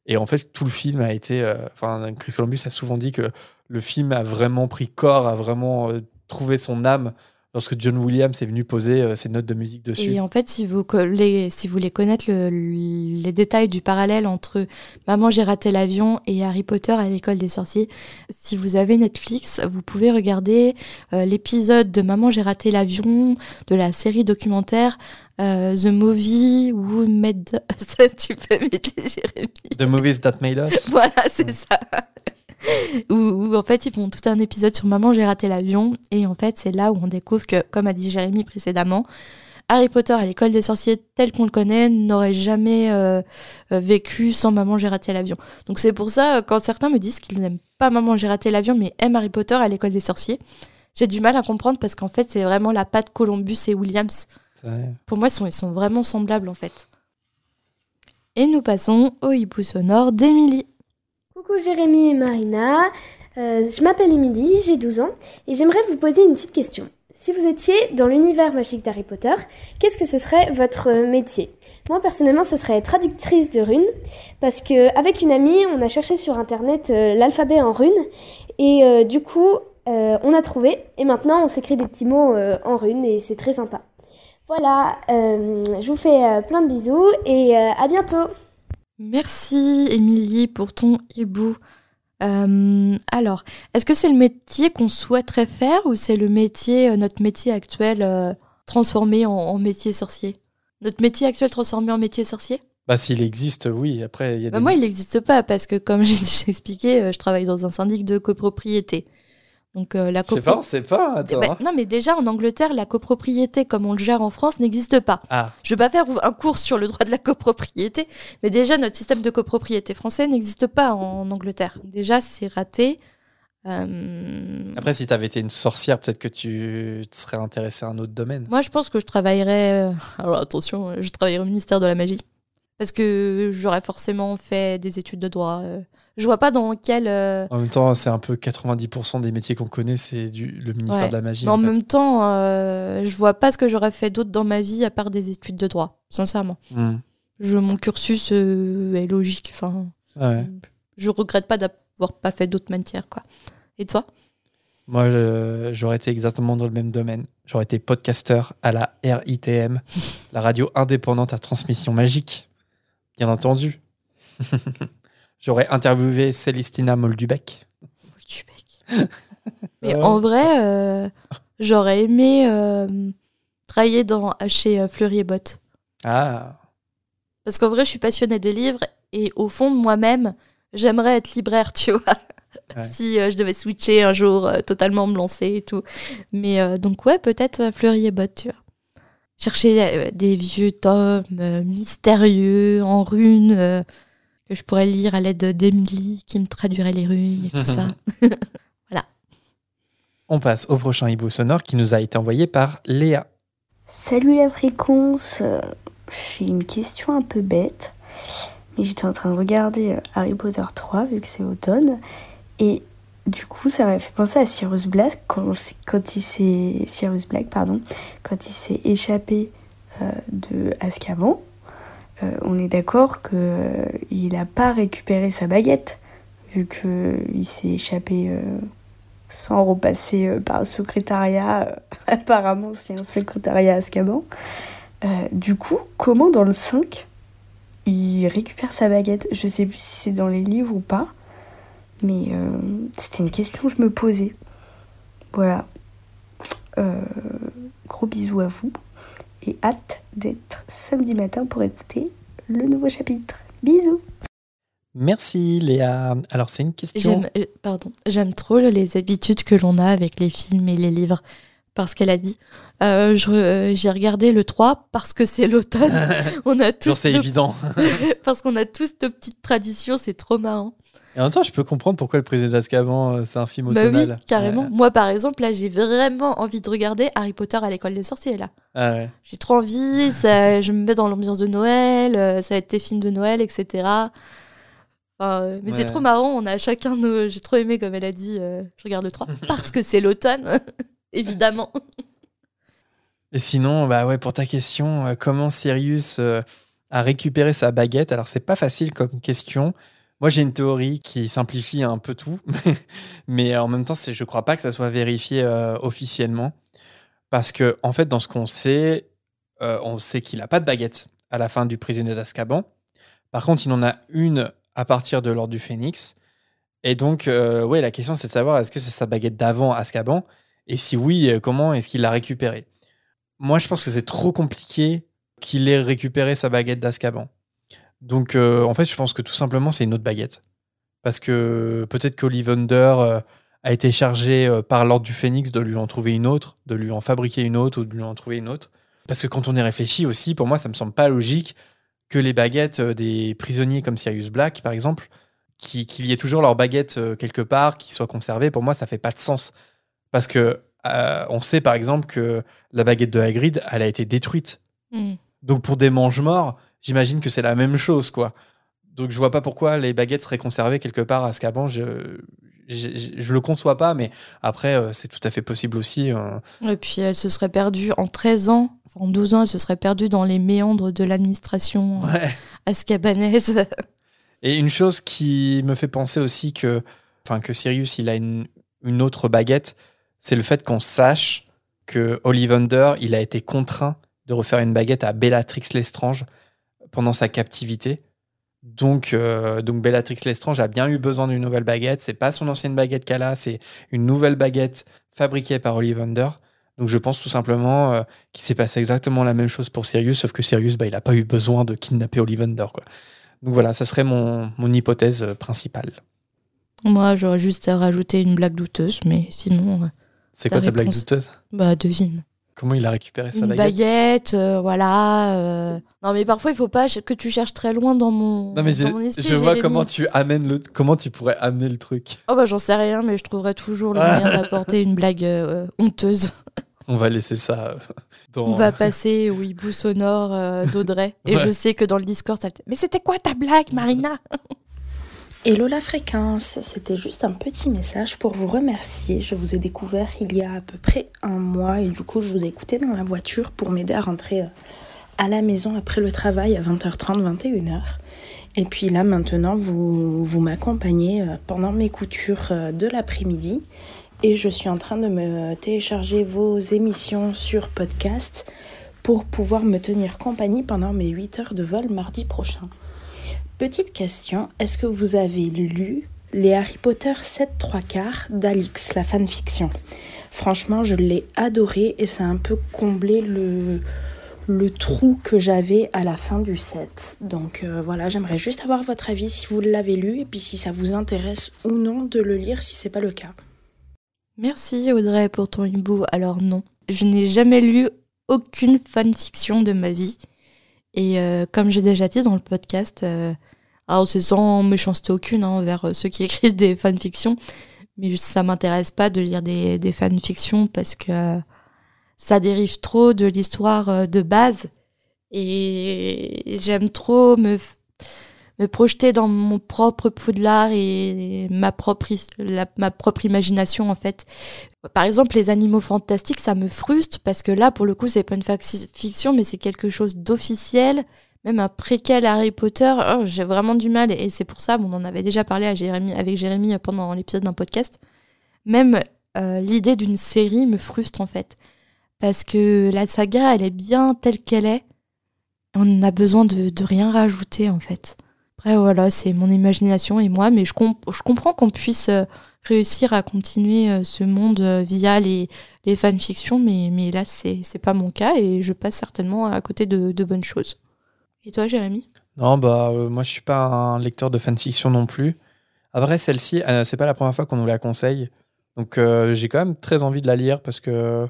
Et en fait, tout le film a été. euh, Enfin, Chris Columbus a souvent dit que le film a vraiment pris corps, a vraiment euh, trouvé son âme lorsque John Williams est venu poser euh, ses notes de musique dessus. Et en fait, si vous, les- si vous voulez connaître le- les détails du parallèle entre Maman, j'ai raté l'avion et Harry Potter à l'école des sorciers, si vous avez Netflix, vous pouvez regarder euh, l'épisode de Maman, j'ai raté l'avion de la série documentaire euh, The Movie Who Made... Ça, tu peux m'aider, Jérémy The Movies That Made Us. Voilà, c'est ça. Où, où, en fait ils font tout un épisode sur Maman j'ai raté l'avion et en fait c'est là où on découvre que comme a dit Jérémy précédemment Harry Potter à l'école des sorciers tel qu'on le connaît n'aurait jamais euh, euh, vécu sans Maman j'ai raté l'avion. Donc c'est pour ça euh, quand certains me disent qu'ils n'aiment pas Maman j'ai raté l'avion mais aiment Harry Potter à l'école des sorciers, j'ai du mal à comprendre parce qu'en fait c'est vraiment la patte Columbus et Williams. Vrai. Pour moi ils sont, ils sont vraiment semblables en fait. Et nous passons au hibou sonore d'Émilie. Coucou Jérémy et Marina, Euh, je m'appelle Émilie, j'ai 12 ans et j'aimerais vous poser une petite question. Si vous étiez dans l'univers magique d'Harry Potter, qu'est-ce que ce serait votre métier? Moi personnellement ce serait traductrice de runes parce que avec une amie on a cherché sur internet euh, l'alphabet en runes et euh, du coup on a trouvé et maintenant on s'écrit des petits mots en runes et c'est très sympa. Voilà, je vous fais plein de bisous et à bientôt Merci Émilie pour ton hibou. Euh, alors, est-ce que c'est le métier qu'on souhaiterait faire ou c'est le métier, euh, notre métier actuel euh, transformé en, en métier sorcier? Notre métier actuel transformé en métier sorcier? Bah, s'il existe, oui. Après, il y a Bah, des. Moi, il n'existe pas parce que, comme j'ai déjà expliqué, je travaille dans un syndic de copropriété. Donc, euh, la copro- pas, c'est pas. Attends. Bah, non, mais déjà en Angleterre, la copropriété, comme on le gère en France, n'existe pas. Ah, Je vais pas faire un cours sur le droit de la copropriété, mais déjà notre système de copropriété français n'existe pas en Angleterre. Déjà, c'est raté. Euh, après, si t'avais été une sorcière, peut-être que tu te serais intéressé à un autre domaine. Moi, je pense que je travaillerais. euh, Alors attention, je travaillerais au ministère de la magie, parce que j'aurais forcément fait des études de droit. euh. Je vois pas dans quel. euh, En même temps, c'est un peu 90% des métiers qu'on connaît, c'est du le ministère Ouais. de la magie. Mais en en fait. même temps, euh, je vois pas ce que j'aurais fait d'autre dans ma vie à part des études de droit, sincèrement. Hmm. Je, mon cursus euh, est logique. Enfin, Ouais. je regrette pas d'avoir pas fait d'autres matières, quoi. Et toi? Moi, j'aurais été exactement dans le même domaine. J'aurais été podcasteur à la RITM, la radio indépendante à transmission magique, bien entendu. j'aurais interviewé Célestina Moldubec. Mais Ouais. en vrai, euh, j'aurais aimé euh, travailler dans, chez euh, Fleury et Bottes. Ah, Parce qu'en vrai, je suis passionnée des livres et au fond de moi-même, j'aimerais être libraire, tu vois. Ouais. si euh, je devais switcher un jour, euh, totalement me lancer et tout. Mais euh, donc, ouais, peut-être Fleury et Bottes, tu vois. Chercher euh, des vieux tomes euh, mystérieux en runes euh, que je pourrais lire à l'aide d'Emily qui me traduirait les runes et tout ça. on passe au prochain hibou sonore qui nous a été envoyé par Léa. Salut la fréquence, j'ai une question un peu bête, mais j'étais en train de regarder Harry Potter 3 vu que c'est automne, et du coup ça m'a fait penser à Sirius Black quand, il s'est Sirius Black pardon quand il s'est échappé euh, de Azkaban. Euh, on est d'accord que euh, il n'a pas récupéré sa baguette vu que il s'est échappé sans repasser par le secrétariat. apparemment, c'est un secrétariat Azkaban. Du coup, comment dans le 5 il récupère sa baguette? Je sais plus si c'est dans les livres ou pas, mais euh, c'était une question que je me posais. Voilà. Euh, gros bisous à vous et hâte d'être samedi matin pour écouter le nouveau chapitre. Bisous Merci Léa. Alors, c'est une question. J'aime, euh, pardon, j'aime trop les habitudes que l'on a avec les films et les livres. Parce qu'elle a dit, euh, je euh, j'ai regardé le 3 parce que c'est l'automne. On a Genre, tous c'est nos- évident. parce qu'on a tous nos petites traditions, c'est trop marrant. Et en même temps, je peux comprendre pourquoi le président d'Azkaban, euh, c'est un film Bah oui, automnal. carrément. Ouais. Moi, par exemple, là, j'ai vraiment envie de regarder Harry Potter à l'école des sorciers, là. Ah ouais. J'ai trop envie, ça, je me mets dans l'ambiance de Noël, euh, ça va être tes films de Noël, etc. Enfin, euh, mais Ouais. c'est trop marrant, on a chacun nos... J'ai trop aimé, comme elle a dit, euh, je regarde le 3, parce que c'est l'automne, évidemment. Et sinon, bah ouais, pour ta question, euh, comment Sirius euh, a récupéré sa baguette? Alors, c'est pas facile comme question. Moi, j'ai une théorie qui simplifie un peu tout, mais en même temps, je crois pas que ça soit vérifié euh, officiellement. Parce que, en fait, dans ce qu'on sait, euh, on sait qu'il n'a pas de baguette à la fin du prisonnier d'Azkaban. Par contre, il en a une à partir de l'ordre du Phénix. Et donc, euh, ouais, la question, c'est de savoir est-ce que c'est sa baguette d'avant Azkaban? Et si oui, comment est-ce qu'il l'a récupérée? Moi, je pense que c'est trop compliqué qu'il ait récupéré sa baguette d'Azkaban. Donc, euh, en fait, je pense que tout simplement, c'est une autre baguette. Parce que peut-être qu'Ollivander euh, a été chargé euh, par l'ordre du Phénix de lui en trouver une autre, de lui en fabriquer une autre ou de lui en trouver une autre. Parce que quand on y réfléchit aussi, pour moi, ça me semble pas logique que les baguettes des prisonniers comme Sirius Black, par exemple, qui- qu'il y ait toujours leur baguette quelque part, qui soit conservée, pour moi, ça fait pas de sens. Parce que euh, on sait, par exemple, que la baguette de Hagrid, elle a été détruite. Hmm. Donc pour des mange-morts, j'imagine que c'est la même chose, quoi. Donc je vois pas pourquoi les baguettes seraient conservées quelque part à Azkaban. Je, je, je- je le conçois pas, mais après, euh, c'est tout à fait possible aussi. euh. Et puis elle se serait perdue en 13 ans, enfin, en 12 ans, elle se serait perdue dans les méandres de l'administration euh, Ouais. azkabanaise. Et une chose qui me fait penser aussi que, enfin, que Sirius, il a une, une autre baguette, c'est le fait qu'on sache que Ollivander, il a été contraint de refaire une baguette à Bellatrix Lestrange pendant sa captivité. Donc, euh, donc Bellatrix Lestrange a bien eu besoin d'une nouvelle baguette. C'est pas son ancienne baguette qu'elle a, c'est une nouvelle baguette fabriquée par Ollivander. Donc je pense tout simplement euh, qu'il s'est passé exactement la même chose pour Sirius, sauf que Sirius, bah, il a pas eu besoin de kidnapper Ollivander. Quoi. Donc voilà, ça serait mon, mon hypothèse euh, principale. Moi, j'aurais juste rajouté une blague douteuse, mais sinon, euh, C'est quoi ta blague douteuse? Bah devine. Comment il a récupéré sa Une baguette baguette, euh, voilà. euh. Non, mais parfois, il faut pas que tu cherches très loin dans mon, Non mais j'ai- dans mon esprit. je vois comment tu amènes le, comment tu pourrais amener le truc. Oh bah j'en sais rien, mais je trouverai toujours le Ah. moyen d'apporter une blague euh, honteuse. On va laisser ça dans. On va passer au hibou sonore d'Audrey. Et Ouais. je sais que dans le Discord, ça... Mais c'était quoi ta blague, Marina? Hello la fréquence, c'était juste un petit message pour vous remercier. Je vous ai découvert il y a à peu près un mois et du coup je vous ai écouté dans la voiture pour m'aider à rentrer euh, à la maison après le travail à 20h30, 21h. Et puis là maintenant vous, vous m'accompagnez euh, pendant mes coutures euh, de l'après-midi et je suis en train de me télécharger vos émissions sur podcast pour pouvoir me tenir compagnie pendant mes 8 heures de vol mardi prochain. Petite question, est-ce que vous avez lu les Harry Potter 7 3 quarts d'Alix, la fanfiction? Franchement, je l'ai adoré et ça a un peu comblé le, trou que j'avais à la fin du set. Donc euh, voilà, j'aimerais juste avoir votre avis si vous l'avez lu et puis si ça vous intéresse ou non de le lire si c'est pas le cas. Merci Audrey pour ton hibou. Alors non, je n'ai jamais lu aucune fanfiction de ma vie. Et euh, comme j'ai déjà dit dans le podcast, euh, alors c'est sans méchanceté aucune hein, envers euh, ceux qui écrivent des fanfictions, mais ça m'intéresse pas de lire des, des fanfictions parce que euh, ça dérive trop de l'histoire euh, de base. Et j'aime trop me, me projeter dans mon propre poudlard et ma propre, la- ma propre imagination en fait. Par exemple, les animaux fantastiques, ça me frustre parce que là, pour le coup, c'est pas une fiction, mais c'est quelque chose d'officiel. Même un préquel Harry Potter, oh, j'ai vraiment du mal. Et c'est pour ça, bon, on en avait déjà parlé avec Jérémy pendant l'épisode d'un podcast. Même euh, l'idée d'une série me frustre en fait. Parce que la saga, elle est bien telle qu'elle est. On a besoin de rien rajouter en fait. Après, voilà, c'est mon imagination et moi, mais je, je comprends qu'on puisse euh, réussir à continuer euh, ce monde euh, via les, les fanfictions, mais, mais là, c'est pas mon cas et je passe certainement à côté de, de bonnes choses. Et toi, Jérémy? Non, bah, moi, je suis pas un lecteur de fanfiction non plus. Après, celle-ci, euh, c'est pas la première fois qu'on nous la conseille. Donc, j'ai quand même très envie de la lire parce que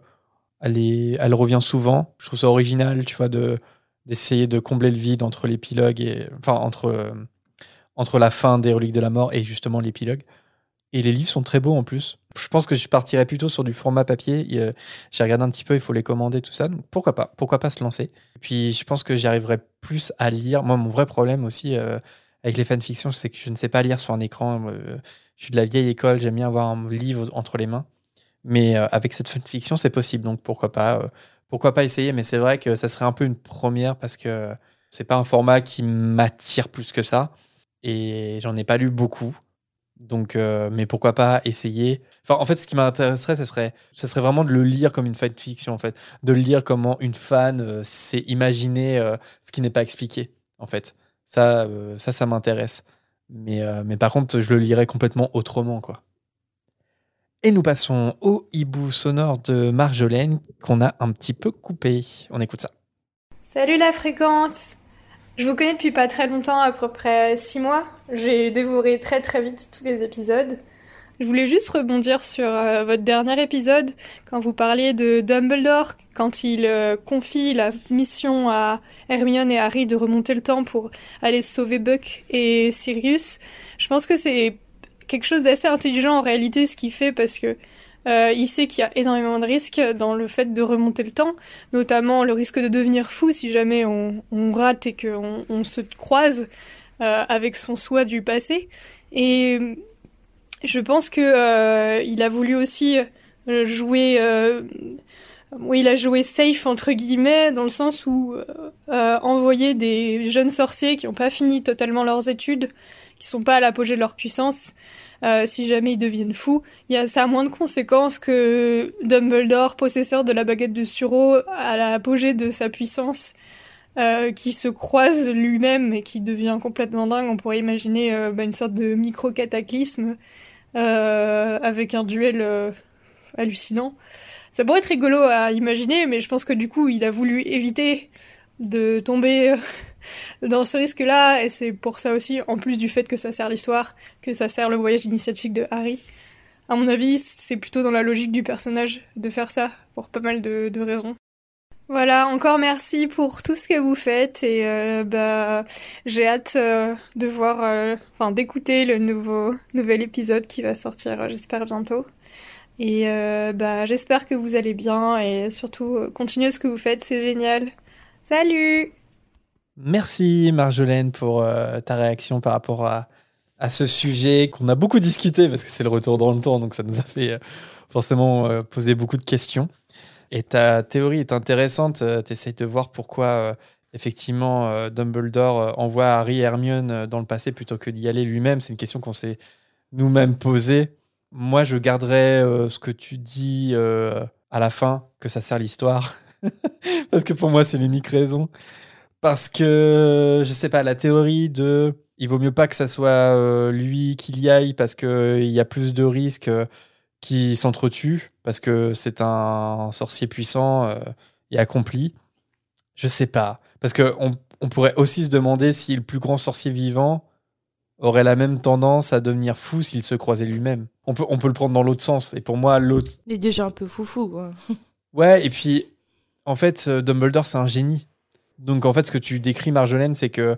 elle, est, elle revient souvent. Je trouve ça original, tu vois, de, d'essayer de combler le vide entre l'épilogue et. Enfin, entre, euh, entre la fin des Reliques de la Mort et justement l'épilogue. Et les livres sont très beaux en plus. Je pense que je partirais plutôt sur du format papier. J'ai regardé un petit peu, il faut les commander, tout ça. Donc pourquoi pas? Pourquoi pas se lancer? Puis je pense que j'y arriverai plus à lire. Moi, mon vrai problème aussi euh, avec les fanfictions, c'est que je ne sais pas lire sur un écran. Euh, je suis de la vieille école, j'aime bien avoir un livre entre les mains. Mais avec cette fanfiction, c'est possible. Donc pourquoi pas Pourquoi pas essayer Mais c'est vrai que ça serait un peu une première parce que c'est pas un format qui m'attire plus que ça. Et j'en ai pas lu beaucoup. Donc, euh, mais pourquoi pas essayer Enfin, en fait, ce qui m'intéresserait, ce serait, serait vraiment de le lire comme une fiction, en fait. De le lire comment une fan euh, s'est imaginé euh, ce qui n'est pas expliqué, en fait. Ça, euh, ça, ça m'intéresse. Mais, mais par contre, je le lirais complètement autrement, quoi. Et nous passons au hibou sonore de Marjolaine qu'on a un petit peu coupé. On écoute ça. Salut la fréquence Je vous connais depuis pas très longtemps, à peu près 6 mois. J'ai dévoré très très vite tous les épisodes. Je voulais juste rebondir sur euh, votre dernier épisode, quand vous parliez de Dumbledore, quand il euh, confie la mission à Hermione et Harry de remonter le temps pour aller sauver Buck et Sirius. Je pense que c'est quelque chose d'assez intelligent en réalité ce qu'il fait parce que euh, il sait qu'il y a énormément de risques dans le fait de remonter le temps, notamment le risque de devenir fou si jamais on, rate et qu'on on se croise euh, avec son soi du passé. Et je pense que euh, il a voulu aussi jouer, il a joué safe entre guillemets dans le sens où envoyer des jeunes sorciers qui n'ont pas fini totalement leurs études, sont pas à l'apogée de leur puissance, euh, si jamais ils deviennent fous, y a, ça a moins de conséquences que Dumbledore, possesseur de la baguette de Suro, à l'apogée de sa puissance, euh, qui se croise lui-même et qui devient complètement dingue. On pourrait imaginer euh, bah, une sorte de micro-cataclysme avec un duel hallucinant. Ça pourrait être rigolo à imaginer, mais je pense que du coup, il a voulu éviter de tomber euh, dans ce risque-là, et c'est pour ça aussi, en plus du fait que ça sert l'histoire, que ça sert le voyage initiatique de Harry. À mon avis, c'est plutôt dans la logique du personnage de faire ça, pour pas mal de, raisons. Voilà, encore merci pour tout ce que vous faites et euh, bah j'ai hâte euh, de voir, enfin d'écouter le nouveau nouvel épisode qui va sortir, j'espère bientôt. Et bah j'espère que vous allez bien et surtout continuez ce que vous faites, c'est génial. Salut! Merci Marjolaine pour euh, ta réaction par rapport à, à ce sujet qu'on a beaucoup discuté parce que c'est le retour dans le temps, donc ça nous a fait euh, forcément euh, poser beaucoup de questions. Et ta théorie est intéressante. tu essayes de voir pourquoi euh, effectivement euh, Dumbledore euh, envoie Harry et Hermione euh, dans le passé plutôt que d'y aller lui-même. C'est une question qu'on s'est nous-mêmes posée. Moi, je garderais euh, ce que tu dis euh, à la fin, que ça sert l'histoire. parce que pour moi, c'est l'unique raison. Parce que, je sais pas, la théorie de il vaut mieux pas que ça soit euh, lui qui y aille parce qu'il y a plus de risques euh, qu'il s'entretue, parce que c'est un sorcier puissant euh, et accompli. Je sais pas. Parce que on, pourrait aussi se demander si le plus grand sorcier vivant aurait la même tendance à devenir fou s'il se croisait lui-même. On peut, on peut le prendre dans l'autre sens. Et pour moi, l'autre. Il est déjà un peu foufou. hein. Ouais, et puis, en fait, euh, Dumbledore, c'est un génie. Donc, en fait, ce que tu décris, Marjolaine, c'est que,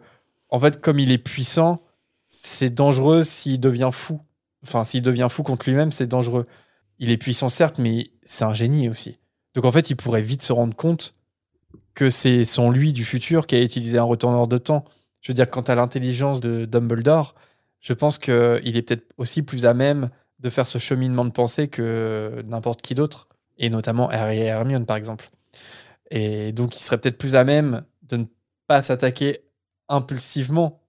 en fait, comme il est puissant, c'est dangereux s'il devient fou. Enfin, s'il devient fou contre lui-même, c'est dangereux. Il est puissant, certes, mais c'est un génie aussi. Donc, en fait, il pourrait vite se rendre compte que c'est son lui du futur qui a utilisé un retourneur de temps. Je veux dire, quant à l'intelligence de Dumbledore, je pense qu'il est peut-être aussi plus à même de faire ce cheminement de pensée que n'importe qui d'autre, et notamment Harry et Hermione, par exemple. Et donc, il serait peut-être plus à même de ne pas s'attaquer impulsivement,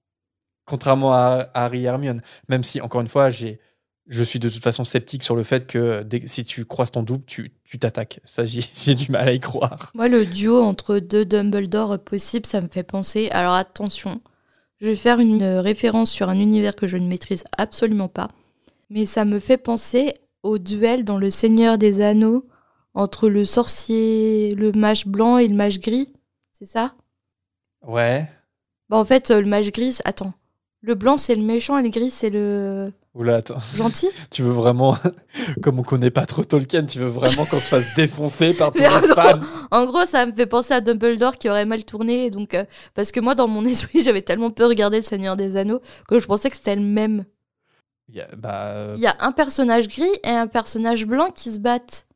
contrairement à Harry et Hermione. Même si, encore une fois, j'ai, je suis de toute façon sceptique sur le fait que si tu croises ton double, tu t'attaques. Ça, j'ai du mal à y croire. Moi, le duo entre deux Dumbledore possible, ça me fait penser. Alors attention, je vais faire une référence sur un univers que je ne maîtrise absolument pas, mais ça me fait penser au duel dans Le Seigneur des Anneaux entre le sorcier, le mage blanc et le mage gris. C'est ça? Ouais. Bah en fait, euh, le mage gris, attends. Le blanc, c'est le méchant et le gris, c'est le Oula, attends. gentil? Tu veux vraiment, comme on connaît pas trop Tolkien, tu veux vraiment qu'on se fasse défoncer par tous les en fans En gros, ça me fait penser à Dumbledore qui aurait mal tourné. Donc, euh, parce que moi, dans mon esprit, j'avais tellement peur de regarder Le Seigneur des Anneaux que je pensais que c'était le même. Il y a- bah, euh, Il y a un personnage gris et un personnage blanc qui se battent.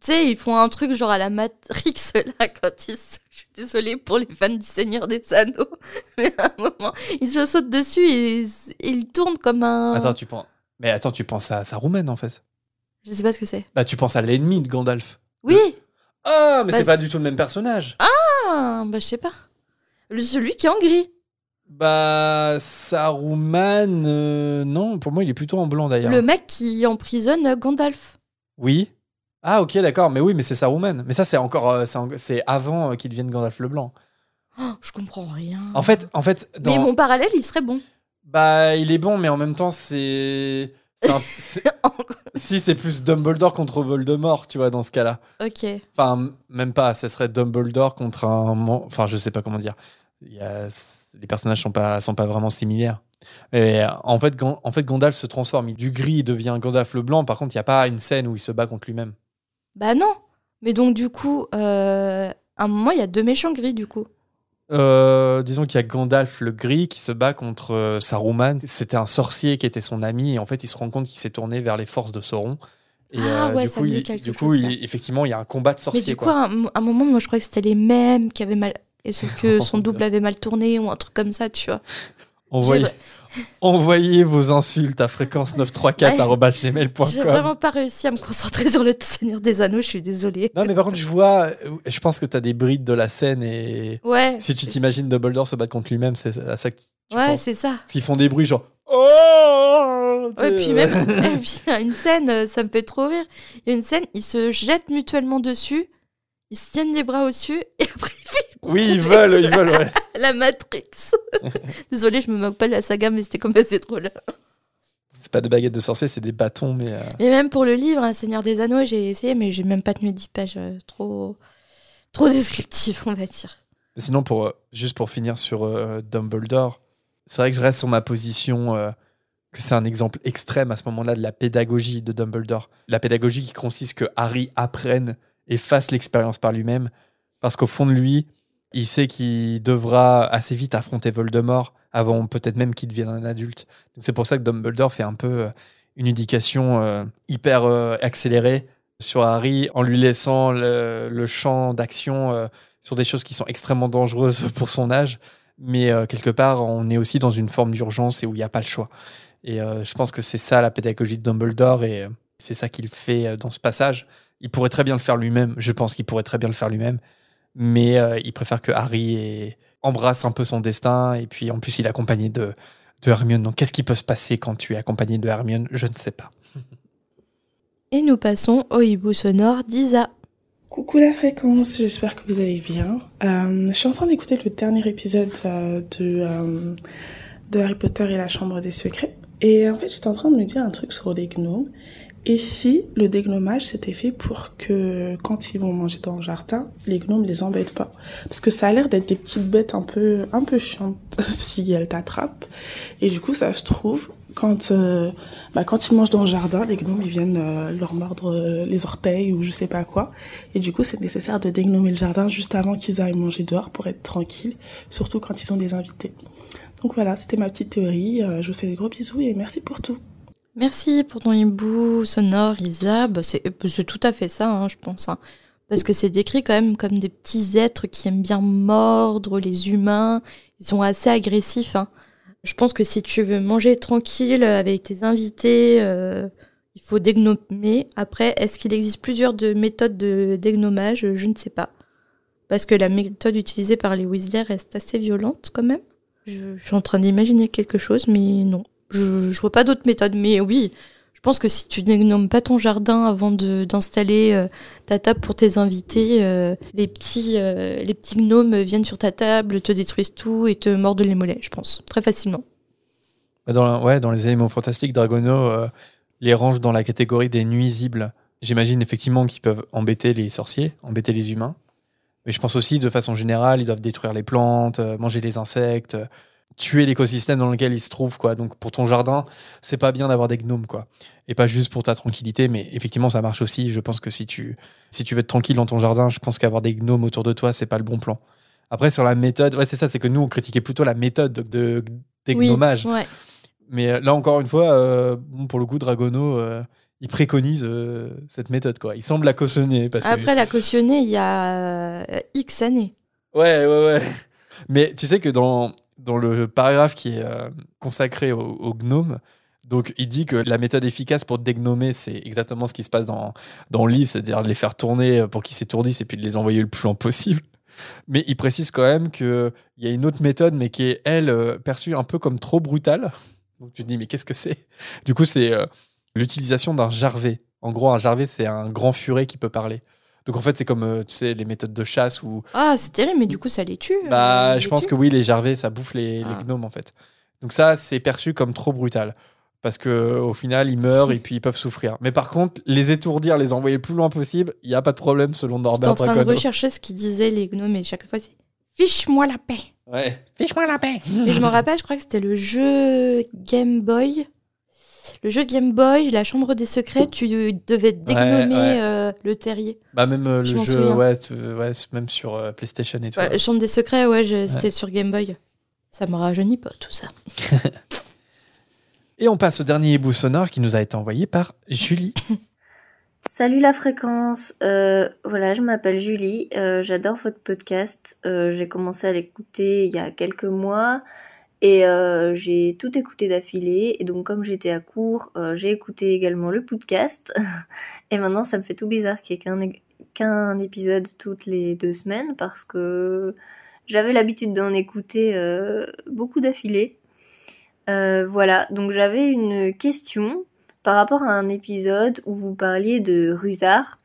Tu sais, ils font un truc genre à la Matrix là quand ils se... Je suis désolée pour les fans du Seigneur des Anneaux, mais à un moment, ils se sautent dessus et ils, ils tournent comme un. Attends, tu penses. Mais attends, tu penses à Saruman en fait. Je sais pas ce que c'est. Bah, tu penses à l'ennemi de Gandalf. Oui Ah, mais Bah, c'est pas du tout le même personnage. Ah, bah je sais pas. Le- Celui qui est en gris. Bah, Saruman, euh, non, pour moi, il est plutôt en blanc d'ailleurs. Le mec qui emprisonne Gandalf. Oui. Ah, ok, d'accord. Mais oui, mais c'est Saruman. Mais ça, c'est encore. euh, c'est en- c'est avant euh, qu'il devienne Gandalf le Blanc. Oh, je comprends rien. En fait, en fait dans... Mais mon parallèle, il serait bon. bah, il est bon, mais en même temps, c'est. c'est un- c'est- si, c'est plus Dumbledore contre Voldemort, tu vois, dans ce cas-là. ok. Enfin, même pas. Ça serait Dumbledore contre un. mon- Enfin, je sais pas comment dire. Il y a- Les personnages sont pas, sont pas vraiment similaires. Et euh, en fait, en fait, Gandalf se transforme. Du gris, il devient Gandalf le blanc. Par contre, il n'y a pas une scène où il se bat contre lui-même. Bah non. Mais donc, du coup, euh, à un moment, il y a deux méchants gris, du coup. Euh, disons qu'il y a Gandalf le gris qui se bat contre euh, Saruman. C'était un sorcier qui était son ami et en fait il se rend compte qu'il s'est tourné vers les forces de Sauron. Et Ah ouais, du ça coup, me dit il- du coup, chose, il- effectivement, il y a un combat de Mais sorciers. du coup, quoi. à un, à un moment, moi, je croyais que c'était les mêmes qui avaient mal. Et sauf que son double avait mal tourné ou un truc comme ça, tu vois. Envoyez, J'ai- envoyez vos insultes à fréquence J'ai 934.gmail.com. vraiment pas réussi à me concentrer sur le Seigneur des Anneaux, je suis désolée. Non, mais par contre, je vois, euh, je pense que tu as des brides de la scène et Ouais. si tu t'imagines Dumbledore se battre contre lui-même, c'est à ça que tu Ouais, c'est ça. Parce qu'ils font des bruits genre. Oh Ouais, puis même, et puis, il y a une scène, euh, ça me fait trop rire. Il y a une scène, ils se jettent mutuellement dessus, ils se tiennent les bras au-dessus, et après, Oui, ils veulent, ils veulent, ouais. la Matrix. Désolée, je me moque pas de la saga, mais c'était comme assez drôle. C'est pas des baguettes de sorcier, c'est des bâtons, mais. euh, Et même pour le livre, hein, Seigneur des Anneaux, j'ai essayé, mais j'ai même pas tenu 10 pages. euh, trop, trop descriptif, on va dire. Sinon, pour, euh, juste pour finir sur euh, Dumbledore, c'est vrai que je reste sur ma position euh, que c'est un exemple extrême à ce moment-là de la pédagogie de Dumbledore. La pédagogie qui consiste que Harry apprenne et fasse l'expérience par lui-même, parce qu'au fond de lui, il sait qu'il devra assez vite affronter Voldemort avant peut-être même qu'il devienne un adulte. C'est pour ça que Dumbledore fait un peu euh, une éducation euh, hyper euh, accélérée sur Harry en lui laissant le, champ d'action sur des choses qui sont extrêmement dangereuses pour son âge. Mais quelque part, on est aussi dans une forme d'urgence et où il n'y a pas le choix. Et je pense que c'est ça la pédagogie de Dumbledore et c'est ça qu'il fait dans ce passage. Il pourrait très bien le faire lui-même. Je pense qu'il pourrait très bien le faire lui-même. Mais euh, il préfère que Harry ait- embrasse un peu son destin. Et puis en plus, il est accompagné de, de Hermione. Donc qu'est-ce qui peut se passer quand tu es accompagné de Hermione? Je ne sais pas. Et nous passons au hibou sonore d'Isa. Coucou la fréquence, j'espère que vous allez bien. Euh, je suis en train d'écouter le dernier épisode euh, de, euh, de Harry Potter et la Chambre des Secrets. Et en fait, j'étais en train de me dire un truc sur les gnomes. Et si le dégnomage s'était fait pour que quand ils vont manger dans le jardin, les gnomes les embêtent pas? Parce que ça a l'air d'être des petites bêtes un peu, un peu chiantes si elles t'attrapent. Et du coup, ça se trouve, quand, euh, bah, quand ils mangent dans le jardin, les gnomes ils viennent euh, leur mordre euh, les orteils ou je sais pas quoi. Et du coup, c'est nécessaire de dégnomer le jardin juste avant qu'ils aillent manger dehors pour être tranquilles, surtout quand ils ont des invités. Donc voilà, c'était ma petite théorie. Je vous fais des gros bisous et merci pour tout. Merci pour ton hibou sonore, Isa. Bah, c'est c'est tout à fait ça, hein, je pense. hein. Parce que c'est décrit quand même comme des petits êtres qui aiment bien mordre les humains. Ils sont assez agressifs. hein. Je pense que si tu veux manger tranquille avec tes invités, euh, il faut dégnomer. Après, est-ce qu'il existe plusieurs de méthodes de dégnomage Je ne sais pas. Parce que la méthode utilisée par les Weasley reste assez violente quand même. Je suis en train d'imaginer quelque chose, mais non. Je, je vois pas d'autres méthodes. Mais oui, je pense que si tu dégnomes pas ton jardin avant d'installer euh, ta table pour tes invités, euh, les, petits, euh, les petits gnomes viennent sur ta table, te détruisent tout et te mordent les mollets, je pense, très facilement. Bah, Dans, ouais, dans les éléments fantastiques, Dragono les range dans la catégorie des nuisibles. J'imagine effectivement qu'ils peuvent embêter les sorciers, embêter les humains. Mais je pense aussi, de façon générale, ils doivent détruire les plantes, manger les insectes, tuer l'écosystème dans lequel ils se trouvent. Quoi. Donc pour ton jardin, c'est pas bien d'avoir des gnomes. Quoi. Et pas juste pour ta tranquillité, mais effectivement, ça marche aussi. Je pense que si tu, si tu veux être tranquille dans ton jardin, je pense qu'avoir des gnomes autour de toi, c'est pas le bon plan. Après, sur la méthode, ouais, c'est ça, c'est que nous, on critiquait plutôt la méthode de, de. Oui, ouais. Mais euh, là, encore une fois, euh, bon, pour le coup, Dragono, euh, il préconise euh, cette méthode. Quoi. Il semble la cautionner. Parce que- Après, la cautionner il y a X années. Ouais, ouais, ouais. Mais tu sais que dans, dans le paragraphe qui est euh, consacré au, gnome, donc il dit que la méthode efficace pour dégnomer, c'est exactement ce qui se passe dans, dans le livre, c'est-à-dire les faire tourner pour qu'ils s'étourdissent et puis de les envoyer le plus loin possible. Mais il précise quand même qu'il y a une autre méthode, mais qui est, elle, euh, perçue un peu comme trop brutale. Donc tu te dis, mais qu'est-ce que c'est? Du coup, c'est euh, l'utilisation d'un jarvet. En gros, un jarvet, c'est un grand furet qui peut parler. Donc en fait, c'est comme, euh, tu sais, les méthodes de chasse où... Ah, c'est terrible, mais du coup, ça les tue. euh, Bah, les je pense tue. que oui, les jarvets, ça bouffe les, les Ah. gnomes, en fait. Donc ça, c'est perçu comme trop brutal. Parce que au final, ils meurent et puis ils peuvent souffrir. Mais par contre, les étourdir, les envoyer le plus loin possible, il n'y a pas de problème selon Norbert en train de rechercher ce qu'ils disaient les gnomes et chaque fois c'est fiche-moi la paix. Ouais. Fiche-moi la paix Et je me rappelle, je crois que c'était le jeu Game Boy. Le jeu Game Boy, la chambre des secrets, tu devais dégnommer ouais. euh, le terrier. Bah même euh, Je le jeu, ouais, tu- ouais, même sur euh, PlayStation et tout. La chambre des secrets, ouais, je- c'était sur Game Boy. Ça me rajeunit pas tout ça. Et on passe au dernier hibou sonore qui nous a été envoyé par Julie. Salut la fréquence, Euh, voilà, je m'appelle Julie, Euh, j'adore votre podcast, Euh, j'ai commencé à l'écouter il y a quelques mois et euh, j'ai tout écouté d'affilée. Et donc comme j'étais à court, euh, j'ai écouté également le podcast. Et maintenant ça me fait tout bizarre qu'il n'y ait qu'un épisode toutes les deux semaines parce que j'avais l'habitude d'en écouter euh, beaucoup d'affilée. Voilà, donc j'avais une question par rapport à un épisode où vous parliez de Rusard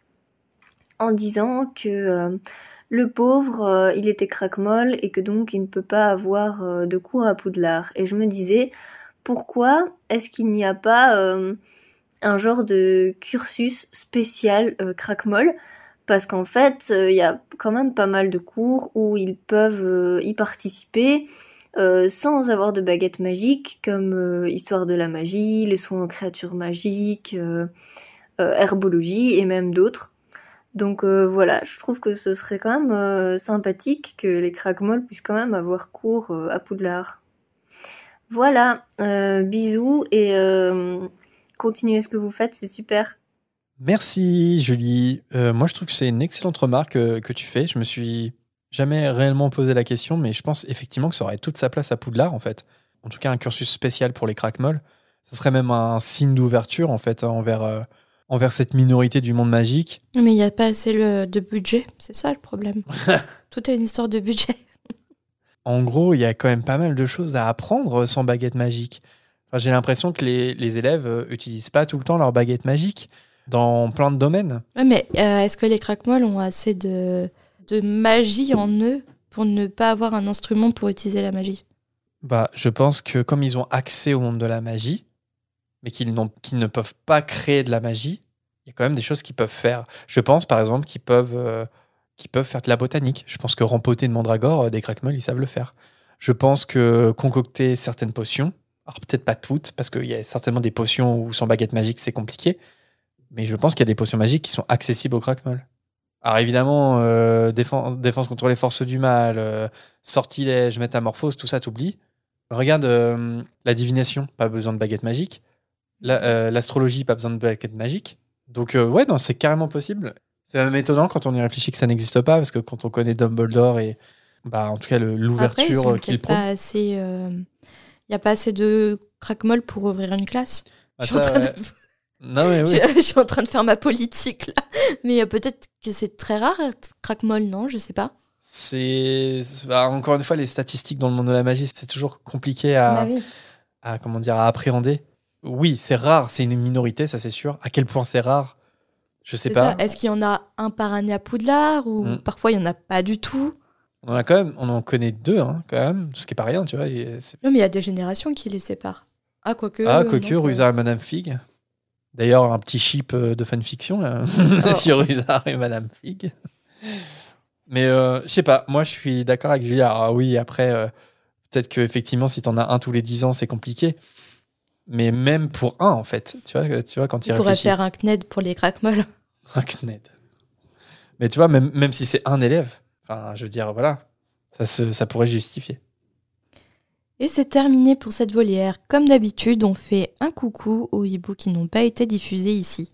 en disant que le pauvre, euh, il était craquemolle et que donc il ne peut pas avoir euh, de cours à Poudlard. Et je me disais, pourquoi est-ce qu'il n'y a pas euh, un genre de cursus spécial craquemolle? Parce qu'en fait, il y a quand même pas mal de cours où ils peuvent y participer sans avoir de baguette magique, comme Histoire de la magie, les soins aux créatures magiques, herbologie et même d'autres. Donc euh, voilà, je trouve que ce serait quand même euh, sympathique que les craquemolles puissent quand même avoir cours euh, à Poudlard. Voilà, bisous et continuez ce que vous faites, c'est super. Merci Julie. Moi je trouve que c'est une excellente remarque que tu fais. Je me suis jamais réellement posé la question, mais je pense effectivement que ça aurait toute sa place à Poudlard en fait. En tout cas un cursus spécial pour les craquemolles. Ce serait même un signe d'ouverture en fait hein, envers, envers cette minorité du monde magique. Mais il n'y a pas assez le- de budget, c'est ça le problème. Tout est une histoire de budget. En gros, il y a quand même pas mal de choses à apprendre sans baguette magique. Enfin, J'ai l'impression que les, les élèves euh, utilisent pas tout le temps leur baguette magique dans plein de domaines. Ouais, mais euh, est-ce que les craquemolles ont assez de, de magie en eux pour ne pas avoir un instrument pour utiliser la magie? Bah, je pense que comme ils ont accès au monde de la magie, mais qu'ils ne peuvent pas créer de la magie, il y a quand même des choses qu'ils peuvent faire. Je pense par exemple qu'ils peuvent, euh, faire de la botanique. Je pense que rempoter de mandragore, euh, des craquemolles, ils savent le faire. Je pense que concocter certaines potions, alors peut-être pas toutes, parce qu'il y a certainement des potions où sans baguette magique c'est compliqué, mais je pense qu'il y a des potions magiques qui sont accessibles aux craquemolles. Alors évidemment, euh, défense, contre les forces du mal, sortilège, métamorphose, tout ça t'oublies. Regarde la divination, pas besoin de baguette magique. La- euh, L'astrologie, pas besoin de baguette magique. Donc euh, ouais, non, c'est carrément possible. C'est même étonnant quand on y réfléchit que ça n'existe pas, parce que quand on connaît Dumbledore et bah, en tout cas l'ouverture euh, qu'il prend. Il n'y a pas assez de craquemolles pour ouvrir une classe. Ah, je, suis en ça, train de... ouais. Non mais oui. je- je suis en train de faire ma politique là. Mais euh, peut-être que c'est très rare, craquemolle, non? Je sais pas. C'est bah, encore une fois les statistiques dans le monde de la magie, c'est toujours compliqué à, Bah oui. à comment dire à appréhender. Oui, c'est rare, c'est une minorité, ça c'est sûr. À quel point c'est rare, je sais pas. Est-ce qu'il y en a un par année à Poudlard ou Mm. parfois il n'y en a pas du tout? On en a quand même, on en connaît deux, hein, quand même, ce qui est pas rien, tu vois. et Non, mais il y a des générations qui les séparent. Ah, quoique. Ah, quoique, Rusard et Madame Fig. D'ailleurs, un petit chip euh, de fanfiction là, sur Rusard et Madame Fig. Mais euh, je sais pas, moi je suis d'accord avec Julia. Ah oui, après, euh, peut-être que effectivement, si t'en as un tous les 10 ans, c'est compliqué. Mais même pour un, en fait, tu vois, tu vois quand il pourrait faire un CNED pour les craquemolles. Un CNED. Mais tu vois, même, même si c'est un élève, enfin, je veux dire, voilà, ça, se, ça pourrait justifier. Et c'est terminé pour cette volière. Comme d'habitude, on fait un coucou aux hiboux qui n'ont pas été diffusés ici.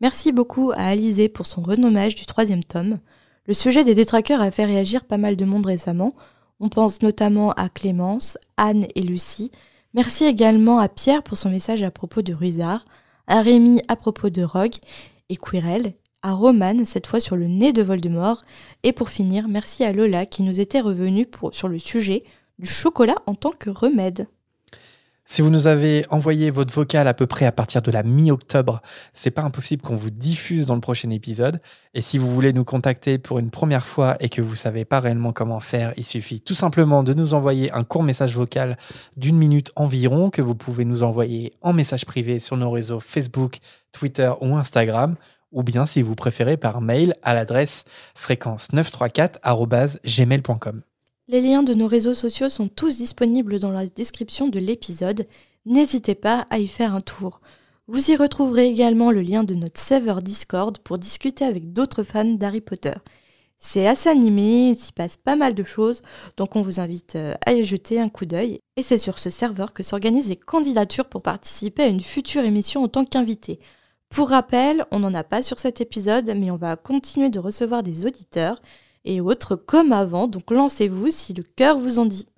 Merci beaucoup à Alizé pour son renommage du troisième tome. Le sujet des détraqueurs a fait réagir pas mal de monde récemment. On pense notamment à Clémence, Anne et Lucie. Merci également à Pierre pour son message à propos de Rusard, à Rémi à propos de Rogue et Quirrell. à Romane, cette fois sur le nez de Voldemort. Et pour finir, merci à Lola qui nous était revenue pour, sur le sujet du chocolat en tant que remède. Si vous nous avez envoyé votre vocal à peu près à partir de la mi-octobre, c'est pas impossible qu'on vous diffuse dans le prochain épisode. Et si vous voulez nous contacter pour une première fois et que vous savez pas réellement comment faire, il suffit tout simplement de nous envoyer un court message vocal d'une minute environ que vous pouvez nous envoyer en message privé sur nos réseaux Facebook, Twitter ou Instagram ou bien si vous préférez par mail à l'adresse fréquence934@gmail.com. Les liens de nos réseaux sociaux sont tous disponibles dans la description de l'épisode. N'hésitez pas à y faire un tour. Vous y retrouverez également le lien de notre serveur Discord pour discuter avec d'autres fans d'Harry Potter. C'est assez animé, il s'y passe pas mal de choses, donc on vous invite euh, à y jeter un coup d'œil. Et c'est sur ce serveur que s'organisent les candidatures pour participer à une future émission en tant qu'invité. Pour rappel, on n'en a pas sur cet épisode, mais on va continuer de recevoir des auditeurs et autres comme avant, donc lancez-vous si le cœur vous en dit.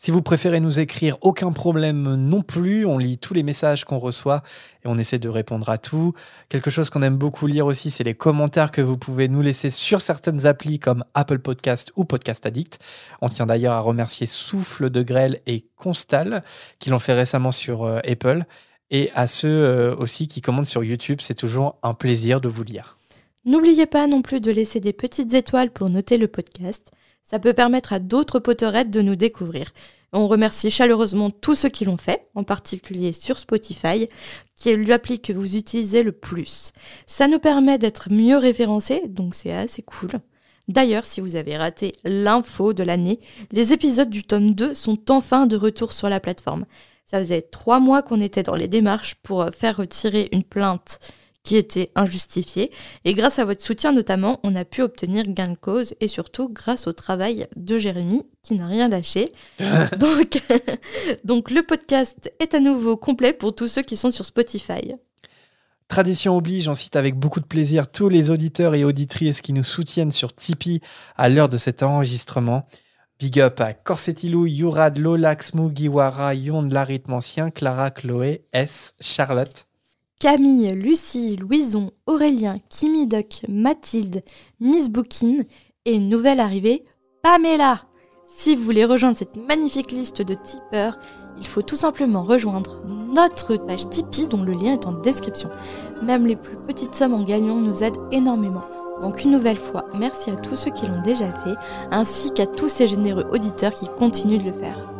Si vous préférez nous écrire, aucun problème non plus. On lit tous les messages qu'on reçoit et on essaie de répondre à tout. Quelque chose qu'on aime beaucoup lire aussi, c'est les commentaires que vous pouvez nous laisser sur certaines applis comme Apple Podcast ou Podcast Addict. On tient d'ailleurs à remercier Souffle de Grêle et Constal qui l'ont fait récemment sur euh, Apple. Et à ceux euh, aussi qui commandent sur YouTube, c'est toujours un plaisir de vous lire. N'oubliez pas non plus de laisser des petites étoiles pour noter le podcast. Ça peut permettre à d'autres poterettes de nous découvrir. On remercie chaleureusement tous ceux qui l'ont fait, en particulier sur Spotify, qui est l'appli que vous utilisez le plus. Ça nous permet d'être mieux référencés, donc c'est assez cool. D'ailleurs, si vous avez raté l'info de l'année, les épisodes du tome 2 sont enfin de retour sur la plateforme. Ça faisait trois mois qu'on était dans les démarches pour faire retirer une plainte qui était injustifié. Et grâce à votre soutien notamment, on a pu obtenir gain de cause et surtout grâce au travail de Jérémy qui n'a rien lâché. donc, donc le podcast est à nouveau complet pour tous ceux qui sont sur Spotify. Tradition oblige, on cite avec beaucoup de plaisir tous les auditeurs et auditrices qui nous soutiennent sur Tipeee à l'heure de cet enregistrement. Big up à Corsetilou, Yurad, Lolax, Mugiwara, Yon, l'arythmancien, Clara, Chloé, S, Charlotte. Camille, Lucie, Louison, Aurélien, Kimi Duck, Mathilde, Miss Bookin et une nouvelle arrivée, Pamela. Si vous voulez rejoindre cette magnifique liste de tipeurs, il faut tout simplement rejoindre notre page Tipeee dont le lien est en description. Même les plus petites sommes en gagnant nous aident énormément. Donc une nouvelle fois, merci à tous ceux qui l'ont déjà fait, ainsi qu'à tous ces généreux auditeurs qui continuent de le faire.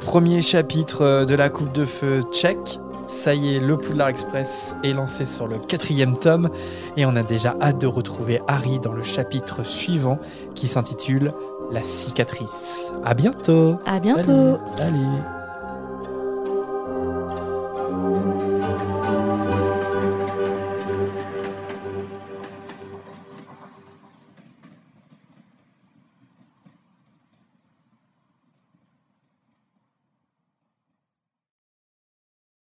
Premier chapitre de la Coupe de Feu tchèque. Ça y est, le Poudlard Express est lancé sur le quatrième tome et on a déjà hâte de retrouver Harry dans le chapitre suivant qui s'intitule La cicatrice. À bientôt. À bientôt. Salut.